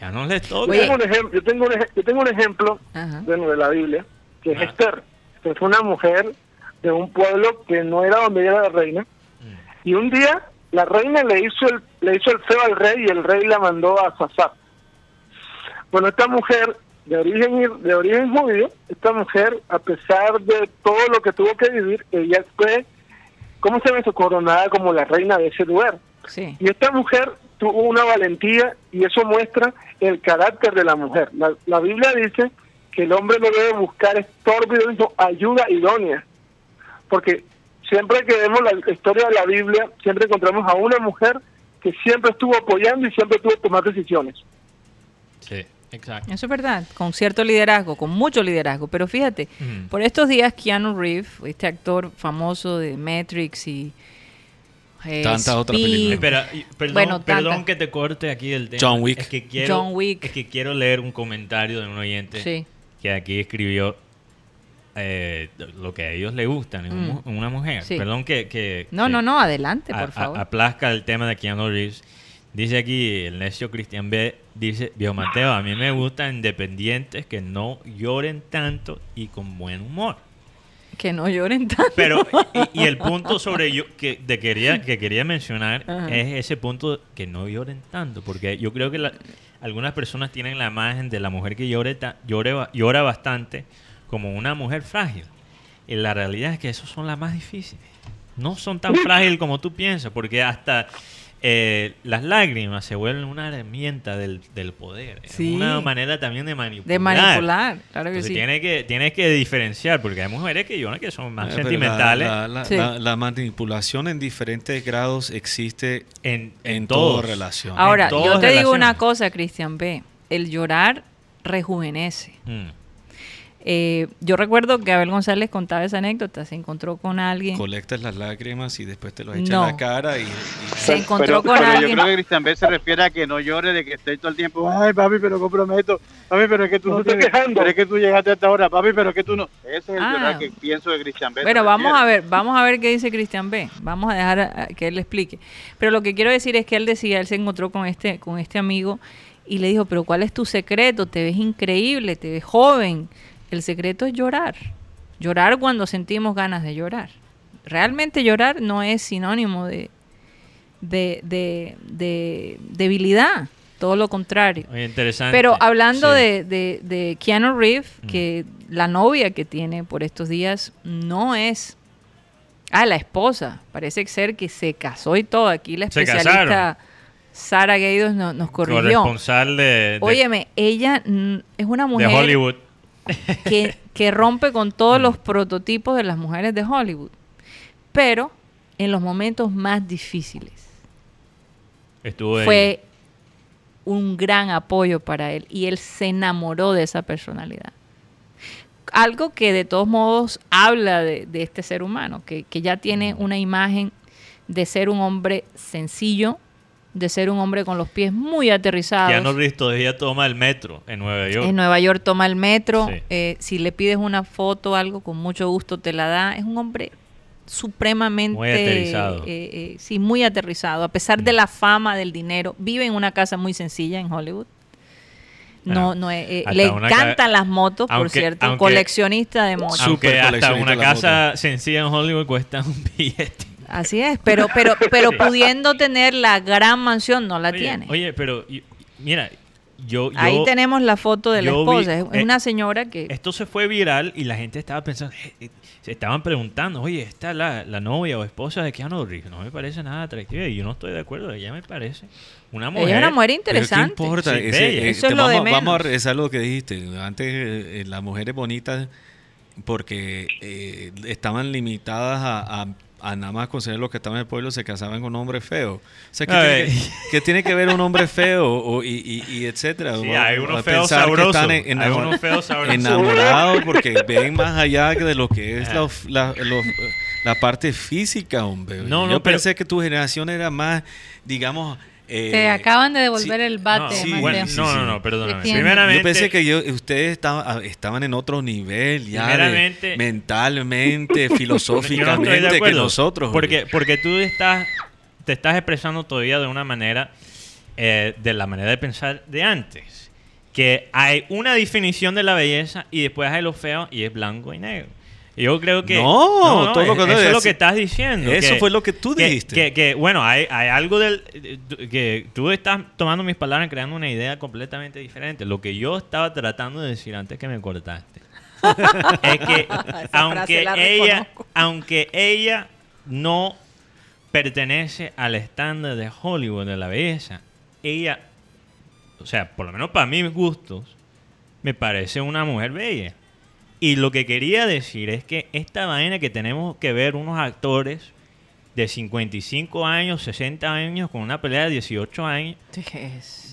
Ya no les toca. Yo tengo un ejem- yo tengo un, ej- yo tengo un ejemplo Ajá. bueno, de la Biblia, que es Ah. Esther, que es una mujer de un pueblo que no era donde ella era la reina. Mm. Y un día la reina le hizo el, le hizo el feo al rey y el rey la mandó a Sasar. Bueno, esta mujer de origen de origen judío, esta mujer, a pesar de todo lo que tuvo que vivir, ella fue, ¿cómo se eso? Coronada como la reina de ese lugar. Sí. Y esta mujer tuvo una valentía y eso muestra el carácter de la mujer. La, la Biblia dice que el hombre no debe buscar estorbo, sino ayuda idónea. Porque siempre que vemos la historia de la Biblia, siempre encontramos a una mujer que siempre estuvo apoyando y siempre tuvo que tomar decisiones. Sí, exacto. Eso es verdad, con cierto liderazgo, con mucho liderazgo. Pero fíjate, por estos días Keanu Reeves, este actor famoso de Matrix y eh, Tantas otras películas. Espera, perdón, Bueno, perdón tanta. que te corte aquí el tema. John Wick. Es que quiero, John Wick. Es que quiero leer un comentario de un oyente Sí. que aquí escribió eh, lo que a ellos les gustan en Mm. en una mujer. Sí. Perdón que, que- No, que no, no, adelante, a- por a- favor. aplazca el tema de Keanu Reeves. Dice aquí el necio Cristian B. Dice, Viejo Mateo, a mí me gustan independientes que no lloren tanto y con buen humor. Que no lloren tanto. Pero, y, y el punto sobre yo que, de quería, que quería mencionar Ajá. es ese punto que no lloren tanto, porque yo creo que la- algunas personas tienen la imagen de la mujer que llore ta- llore ba- llora bastante como una mujer frágil. Y la realidad es que esos son las más difíciles. No son tan <laughs> frágiles como tú piensas, porque hasta eh, las lágrimas se vuelven una herramienta del, del poder. Es una manera también de manipular. De manipular, claro que Entonces sí. tienes que, tienes que diferenciar, porque hay mujeres que lloran que son más Eh, pero sentimentales. La, la- Sí. la- la manipulación en diferentes grados existe en, en toda relación. Ahora, en yo te digo relaciones. una cosa, Cristian B. El llorar rejuvenece. Mm. Eh, yo recuerdo que Abel González contaba esa anécdota. Se encontró con alguien. Colectas las lágrimas y después te lo echas No. en la cara y, y- Se encontró pero, con pero alguien. yo creo que Cristian B se refiere a que no llore de que esté todo el tiempo, ay papi, pero comprometo, papi, pero es que tú No no, te quejando. pero es que tú llegaste hasta ahora, papi, pero es que tú no. Ese es el Ah. que pienso de Cristian B. Bueno, vamos a ver, vamos a ver qué dice Cristian B. Vamos a dejar a- a que él le explique. Pero lo que quiero decir es que él decía, él se encontró con este, con este amigo y le dijo, pero ¿cuál es tu secreto? Te ves increíble, te ves joven. El secreto es llorar. Llorar cuando sentimos ganas de llorar. Realmente llorar no es sinónimo de, de, de- de debilidad, todo lo contrario. Oye, interesante. Pero hablando Sí. de, de, de Keanu Reeves, Mm. que la novia que tiene por estos días no es... Ah, la esposa. Parece ser que se casó y todo. Aquí la especialista. Sara Gaidos no- nos corrigió. Corresponsal de, de, Óyeme, ella es una de mujer Hollywood. Que, que rompe con todos los prototipos de las mujeres de Hollywood. Pero en los momentos más difíciles Estuvo ahí. fue un gran apoyo para él y él se enamoró de esa personalidad. Algo que de todos modos habla de, de este ser humano, que, que ya tiene una imagen de ser un hombre sencillo, de ser un hombre con los pies muy aterrizados. Keanu Reeves todavía toma el metro en Nueva York. En Nueva York toma el metro. Sí. eh, si le pides una foto o algo, con mucho gusto te la da. Es un hombre supremamente... Muy aterrizado. eh, eh, sí, muy aterrizado. A pesar de la fama, del dinero. Vive en una casa muy sencilla en Hollywood. No, no, eh, le encantan las motos, por cierto. aunque- coleccionista de motos. Aunque hasta una casa sencilla en Hollywood cuesta un <laughs> billete. Así es, pero, pero, <laughs> pero Sí. pudiendo tener la gran mansión, no la Oye, tiene. Oye, pero y- mira, yo, yo- Ahí tenemos la foto de la vi- esposa. es eh, una señora que... Esto se fue viral y la gente estaba pensando, eh, eh, se estaban preguntando, oye, ¿esta es la, la novia o esposa de Keanu Reeves? No me parece nada atractiva y yo no estoy de acuerdo, ella me parece una mujer. Ella es una mujer interesante. ¿Qué importa? Sí, Ese, eh, Eso es lo de vamos, vamos a regresar a lo que dijiste. Antes las mujeres bonitas, porque eh, estaban limitadas a, a- a nada más conseguir los que estaban en el pueblo, se casaban con hombres feos. O sea, ¿qué, tiene que, qué tiene que ver un hombre feo o, y, y- y etcétera? Sí, hay unos feos sabrosos. enamor- unos feos sabrosos. enamorados porque ven más allá de lo que es Ah. la, la- los- la parte física, hombre. No, Yo no, pero- pensé que tu generación era más, digamos... eh, Te acaban de devolver sí, el bate, sí, Mateo. Bueno, sí, no, sí. no, no, perdóname. Primeramente, Yo pensé que yo, ustedes estaban, estaban en otro nivel ya, de- mentalmente, <laughs> no filosóficamente que nosotros. Porque, porque tú estás, te estás expresando todavía de una manera, eh, de la manera de pensar de antes. Que hay una definición de la belleza y después hay lo feo y es blanco y negro. Yo creo que... No, todo lo que Eso es lo es- que estás diciendo. Eso que- fue lo que tú dijiste. Que, que, bueno, hay, hay algo del... que tú estás tomando mis palabras y creando una idea completamente diferente. Lo que yo estaba tratando de decir antes que me cortaste <laughs> es que aunque la ella, aunque ella no pertenece al estándar de Hollywood de la belleza, ella, o sea, por lo menos para mis gustos, me parece una mujer bella. Y lo que quería decir es que esta vaina que tenemos que ver unos actores de 55 años, 60 años, con una pelea de 18 años,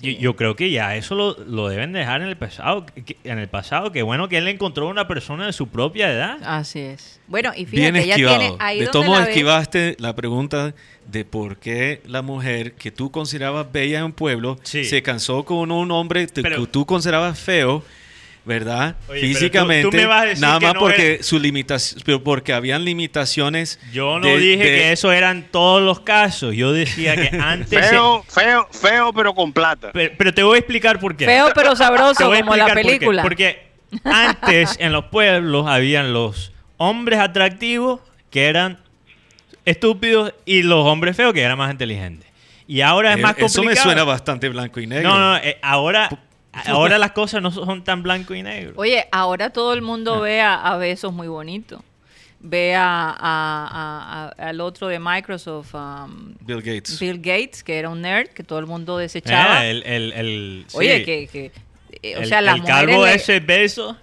yo, yo creo que ya eso lo, lo deben dejar en el pasado. que- en el pasado, que bueno que él encontró una persona de su propia edad. Así es. Bueno, y Bien fíjate, ella esquivado. tiene ahí de todos esquivaste la pregunta de por qué la mujer que tú considerabas bella en un pueblo Sí. se cansó con un hombre Pero- que tú considerabas feo. ¿Verdad? Oye, pero tú- Físicamente, tú me vas a decir nada que más no porque era- su limitación, pero porque habían limitaciones. Yo no de- dije de- que eso eran todos los casos. Yo decía que <laughs> antes. Feo, feo, feo, pero con plata. Pero, pero te voy a explicar por qué. Feo pero sabroso, como la explicar por qué. película. Porque antes en los pueblos habían los hombres atractivos que eran estúpidos y los hombres feos que eran más inteligentes. Y ahora es Eh, más complicado. Eso me suena bastante blanco y negro. No, no, eh, ahora, <laughs> ahora las cosas no son tan blanco y negro. Oye, ahora todo el mundo Ah. ve a, a Besos muy bonito. Ve a, a- a- a- al otro de Microsoft, um, Bill Gates. Bill Gates, que era un nerd, que todo el mundo desechaba. Eh, el, el, el- Oye, sí. que, que eh, o el, sea, las el calvo le- ese beso.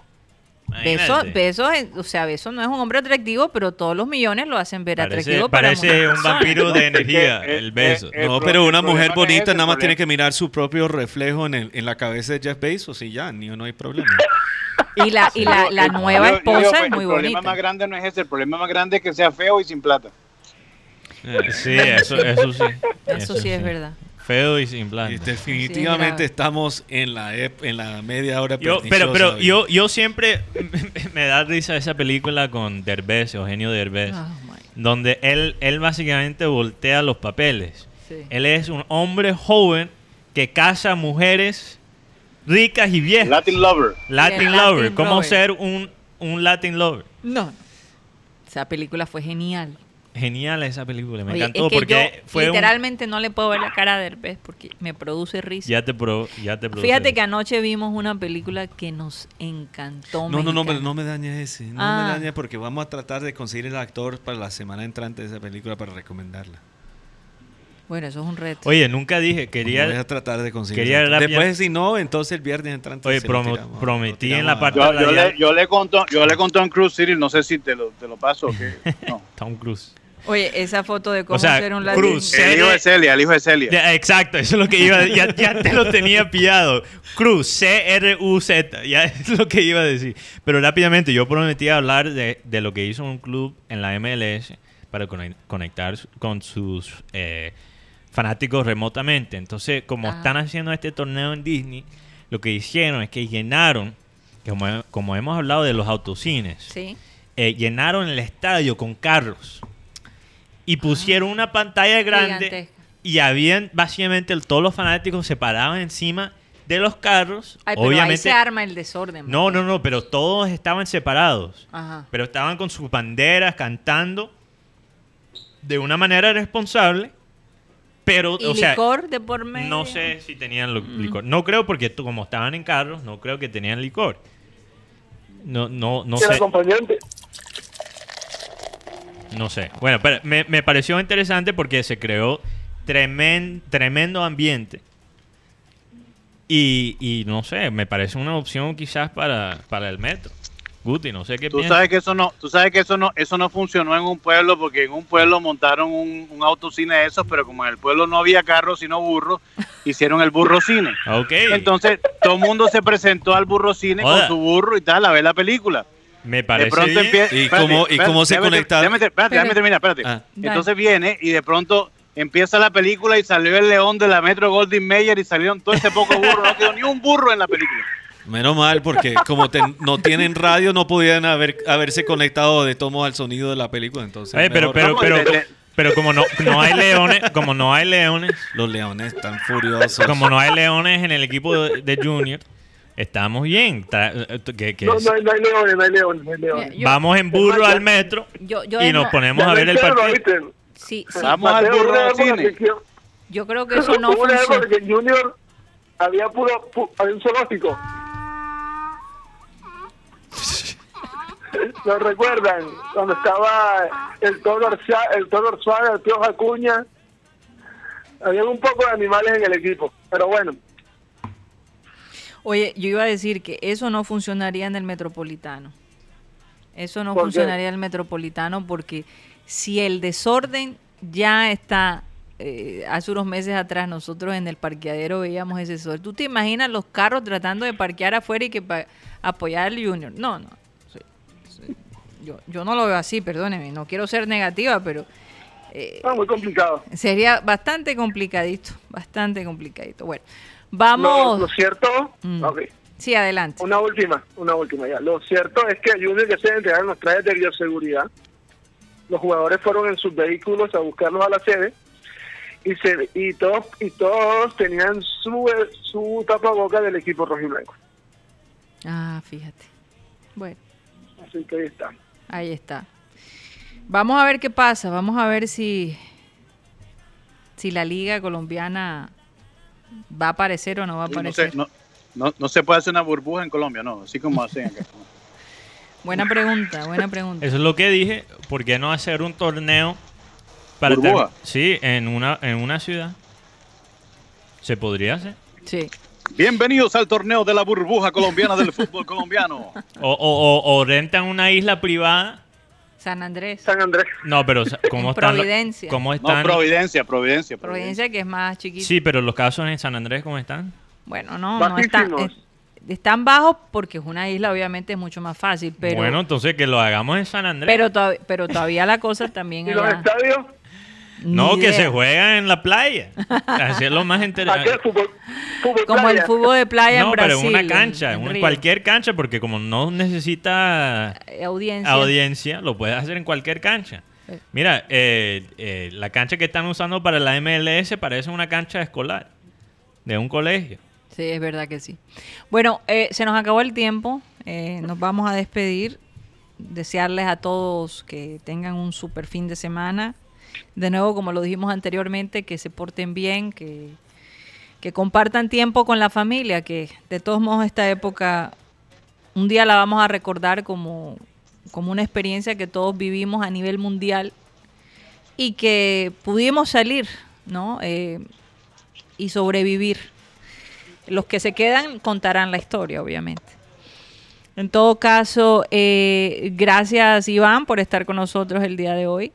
Beso. Besos, eh, o sea, Besos no es un hombre atractivo, pero todos los millones lo hacen ver Parece, atractivo para parece un vampiro de <laughs> energía, eh, el beso. eh, No, pero una mujer bonita nada más tiene que mirar su propio reflejo en, el, en la cabeza de Jeff Bezos y ya, ni, no hay problema. Y la, y la, nueva yo- yo esposa es pues, muy El problema bonita. más grande no es ese, el problema más grande es que sea feo y sin plata. Sí, eso, eso sí. Eso sí es verdad. Feo y sin plata. Y definitivamente estamos en la, ep- en la media hora Yo, pero pero hoy. yo, yo siempre <laughs> me da risa esa película con Derbez, Eugenio Derbez, Oh, my. donde él, él básicamente voltea los papeles. Sí. Él es un hombre joven que casa mujeres ricas y viejas. Latin Lover. Latin Yeah, lover. Latin ¿Cómo lover. ser un, un Latin lover? No. Esa película fue genial. Genial esa película, me Oye, encantó es que porque yo fue un- literalmente no le puedo ver la cara a Derbez porque me produce risa. Ya te pro, ya te produce Fíjate risa. que anoche vimos una película que nos encantó. No, no, no, me- no me dañes ese. No Ah. me dañes porque vamos a tratar de conseguir el actor para la semana entrante de esa película para recomendarla. Bueno, eso es un reto. Oye, nunca dije, quería... Voy a tratar de conseguir. quería Después, si no, entonces el viernes entrante. Oye, promo- tiramos, prometí en la a- parte- Yo, yo le, yo le conto, yo le conté en Cruz City, no sé si te lo, te lo paso o qué. <laughs> No. Tom Cruise. Oye, esa foto de cómo O sea, ser un latino. Cruz. El hijo de Celia, el hijo de Celia. Ya, exacto, eso es lo que iba a ya, ya te lo tenía pillado. Cruz, C-R-U-Z, ya <laughs> es lo que iba a decir. Pero rápidamente, yo prometí hablar de, de lo que hizo un club en la MLS para conec- conectar con sus eh, fanáticos remotamente. Entonces, como Ajá. están haciendo este torneo en Disney, lo que hicieron es que llenaron, como, como hemos hablado de los autocines, Sí. eh, llenaron el estadio con carros y pusieron una pantalla grande Gigantesca. y habían básicamente todos los fanáticos se paraban encima de los carros. Ay, pero ahí Obviamente, se arma el desorden. no, no, no, pero todos estaban separados. Ajá. Pero estaban con sus banderas cantando de una manera responsable. Pero, ¿Y o sea, licor de por medio? no sé si tenían lo- licor. No creo porque tú- como estaban en carros, no creo que tenían licor. No, no, no sé. acompañante. No sé. Bueno, pero me, me pareció interesante porque se creó tremen- tremendo ambiente. Y, y no sé, me parece una opción quizás para, para el metro. Guti, no sé qué Tú piensas. sabes que eso no, tú sabes que eso no, eso no funcionó en un pueblo porque en un pueblo montaron un, un autocine de esos, pero como en el pueblo no había carros sino burros, <laughs> hicieron el burro cine. Ok. Entonces todo el mundo se presentó al burro cine con su burro y tal a ver la película. Me De parece pronto bien. empieza. ¿Y cómo- y cómo se? Déjame, espérate, déjame terminar, espérate. Ah. Entonces viene y de pronto empieza la película y salió el león de la Metro Goldwyn Mayer y salieron todo ese poco burro. No quedó ni un burro en la película. Menos mal, porque como te- no tienen radio, no podían haber, haberse conectado de tomo al sonido de la película. Entonces, Oye, pero, pero, pero, de- de- pero como no, no hay leones, como no hay leones, los leones están furiosos. como no hay leones en el equipo de, de Junior, estamos bien. Tra- eh, que No, no, hay- no hay leones, no hay leones, no hay leones. Yo- vamos en burro al metro Yo, yo, y nos ponemos a ver el partido. ¿viste? Sí, sí. Vamos al burro al cine. yo- creo que eso no <laughs> funciona. que en Junior había puro, pu- había un zoológico. <laughs> ¿Lo recuerdan? Cuando estaba el toro el toro Arzuaga, el Piojo Acuña. Había un poco de animales en el equipo. Pero bueno, Oye, yo iba a decir que eso no funcionaría en el metropolitano. Eso no funcionaría en el metropolitano porque si el desorden ya está, eh, hace unos meses atrás nosotros en el parqueadero veíamos ese desorden. ¿Tú te imaginas los carros tratando de parquear afuera y que apoyar al Junior? No, no. Yo, yo no lo veo así, perdóneme, no quiero ser negativa, pero eh, está muy complicado. sería bastante complicadito, bastante complicadito. Bueno, vamos... lo cierto, Mm. Sí, adelante. una última, una última ya. Lo cierto es que Junior que se entregaron los trajes de bioseguridad. Los jugadores fueron en sus vehículos a buscarlos a la sede y se y todos y todos tenían su su tapaboca del equipo rojiblanco. Ah, fíjate. Bueno, Así que ahí está. ahí está. Vamos a ver qué pasa. Vamos a ver si, si la liga colombiana va a aparecer o no va a no, aparecer. sé, no, no, no se puede hacer una burbuja en Colombia, no, así como hacen acá. <laughs> Buena pregunta, buena pregunta. Eso es lo que dije. ¿Por qué no hacer un torneo para ¿Burbuja? Sí, en una, en una ciudad. ¿Se podría hacer? Sí. Bienvenidos al torneo de la burbuja colombiana del fútbol colombiano. <laughs> O, o, o- o rentan una isla privada. San Andrés. San Andrés. No, pero <laughs> ¿cómo están? Providencia. ¿Cómo No, están? Providencia, Providencia. Providencia que es más chiquita. Sí, pero los casos en San Andrés, ¿cómo están? Bueno, no, no están, Bajísimos. es- están bajos porque es una isla, obviamente es mucho más fácil, pero bueno, entonces que lo hagamos en San Andrés. pero, todav- pero todavía la cosa también <laughs> ¿Y los allá- estadios? No, que se juega en la playa. Así es lo más ¿A qué interesante. fútbol? fútbol Como el fútbol de playa No, en pero Brasil. en una cancha, en cualquier cancha, porque como no necesita Eh, audiencia. audiencia, lo puedes hacer en cualquier cancha. Eh. Mira, eh, eh, la cancha que están usando para la MLS parece una cancha escolar de un colegio. Sí, es verdad que sí. Bueno, eh, se nos acabó el tiempo. eh, nos vamos a despedir. Desearles a todos que tengan un super fin de semana. De nuevo, como lo dijimos anteriormente, que se porten bien, que, que compartan tiempo con la familia, que de todos modos esta época un día la vamos a recordar como, una experiencia que todos vivimos a nivel mundial y que pudimos salir, ¿no? Eh, y sobrevivir. Los que se quedan contarán la historia, obviamente. En todo caso, eh, gracias Iván por estar con nosotros el día de hoy.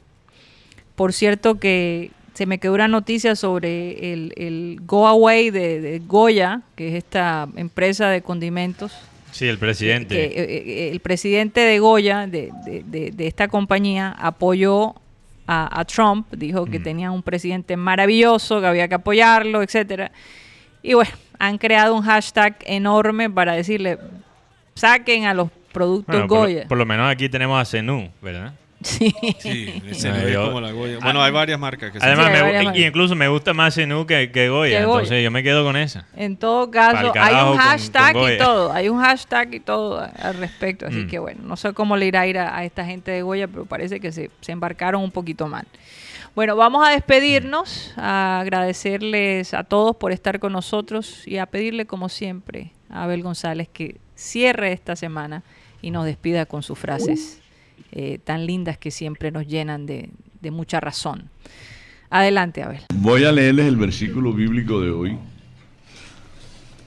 Por cierto que se me quedó una noticia sobre el, el Go Away de, de Goya, que es esta empresa de condimentos. Sí, el presidente. Que, eh, eh, el presidente de Goya, de, de- de- esta compañía, apoyó a, a Trump, dijo que tenía un presidente maravilloso, que había que apoyarlo, etcétera. Y bueno, han creado un hashtag enorme para decirle, saquen a los productos Bueno, por, Goya. lo, por lo menos aquí tenemos a Zenú, ¿verdad? <laughs> Sí. Sí, ese No, no es yo- como la Goya. Bueno, hay varias marcas que se- Además, Sí, me- marcas. incluso me gusta más Zenú que, que Goya, Que Goya. entonces yo me quedo con esa. En todo caso, hay un hashtag con y todo, hay un hashtag y todo al respecto, así Mm. que bueno, no sé cómo le irá a ir a, a esta gente de Goya, pero parece que se, se embarcaron un poquito mal. Bueno, vamos a despedirnos, a agradecerles a todos por estar con nosotros y a pedirle como siempre a Abel González que cierre esta semana y nos despida con sus frases eh, tan lindas que siempre nos llenan de, mucha razón. Adelante, Abel. Voy a leerles el versículo bíblico de hoy.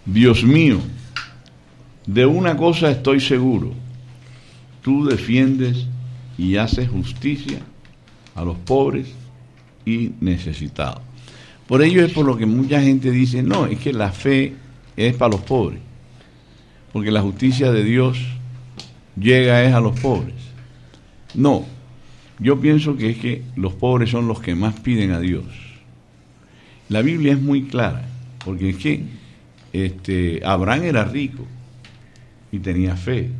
Dios mío, de una cosa estoy seguro, tú defiendes y haces justicia a los pobres y necesitados. Por ello es por lo que mucha gente dice, no, es que la fe es para los pobres, porque la justicia de Dios llega es a los pobres. No, yo pienso que es que los pobres son los que más piden a Dios. La Biblia es muy clara, porque es que este, Abraham era rico y tenía fe,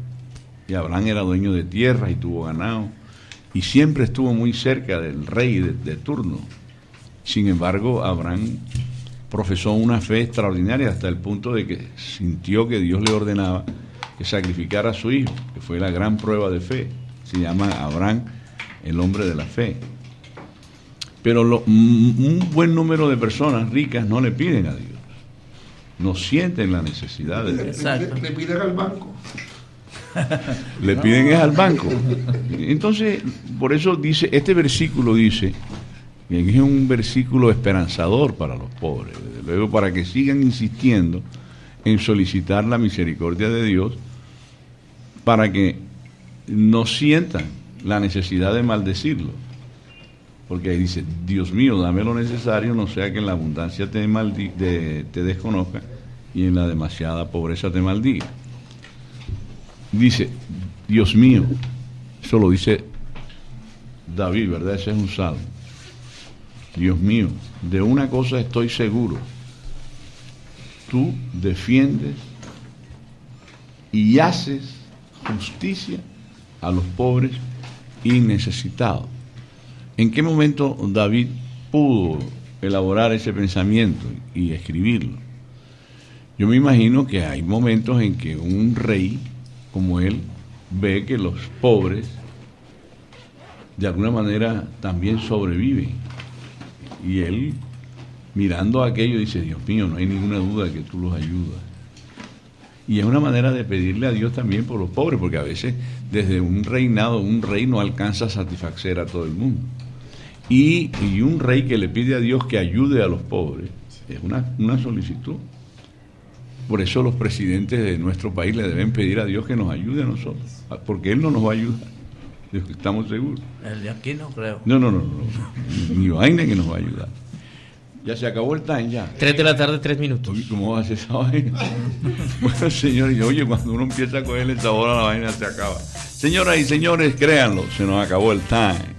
y Abraham era dueño de tierras y tuvo ganado, y siempre estuvo muy cerca del rey de, de turno. Sin embargo, Abraham profesó una fe extraordinaria hasta el punto de que sintió que Dios le ordenaba que sacrificara a su hijo, que fue la gran prueba de fe. Se llama Abraham el hombre de la fe. Pero lo- un buen número de personas ricas no le piden a Dios. No sienten la necesidad de Dios. Le, le piden al banco. <laughs> Le piden es al banco. Entonces, por eso dice, este versículo dice, que es un versículo esperanzador para los pobres, desde luego para que sigan insistiendo en solicitar la misericordia de Dios, para que no sientan la necesidad de maldecirlo. Porque ahí dice, Dios mío, dame lo necesario, no sea que en la abundancia te, desconozca y en la demasiada pobreza te maldiga. Dice, Dios mío, eso lo dice David, ¿verdad? Ese es un salmo. Dios mío, de una cosa estoy seguro, tú defiendes y haces justicia a los pobres y necesitados. ¿En qué momento David pudo elaborar ese pensamiento y escribirlo? Yo me imagino que hay momentos en que un rey como él ve que los pobres de alguna manera también sobreviven. Y él, mirando aquello, dice, Dios mío, no hay ninguna duda que tú los ayudas. Y es una manera de pedirle a Dios también por los pobres, porque a veces desde un reinado, un rey no alcanza a satisfacer a todo el mundo. Y, y un rey que le pide a Dios que ayude a los pobres es una, una solicitud. Por eso los presidentes de nuestro país le deben pedir a Dios que nos ayude a nosotros, porque Él no nos va a ayudar, estamos seguros. El de aquí no creo. No, no, no, no, ni vaina que nos va a ayudar. Ya se acabó el time, ya. Tres de la tarde, tres minutos. Oye, ¿Cómo va a ser esa vaina? <laughs> bueno, señores, oye, cuando uno empieza a cogerle sabor a la vaina se acaba. Señoras y señores, créanlo, se nos acabó el time.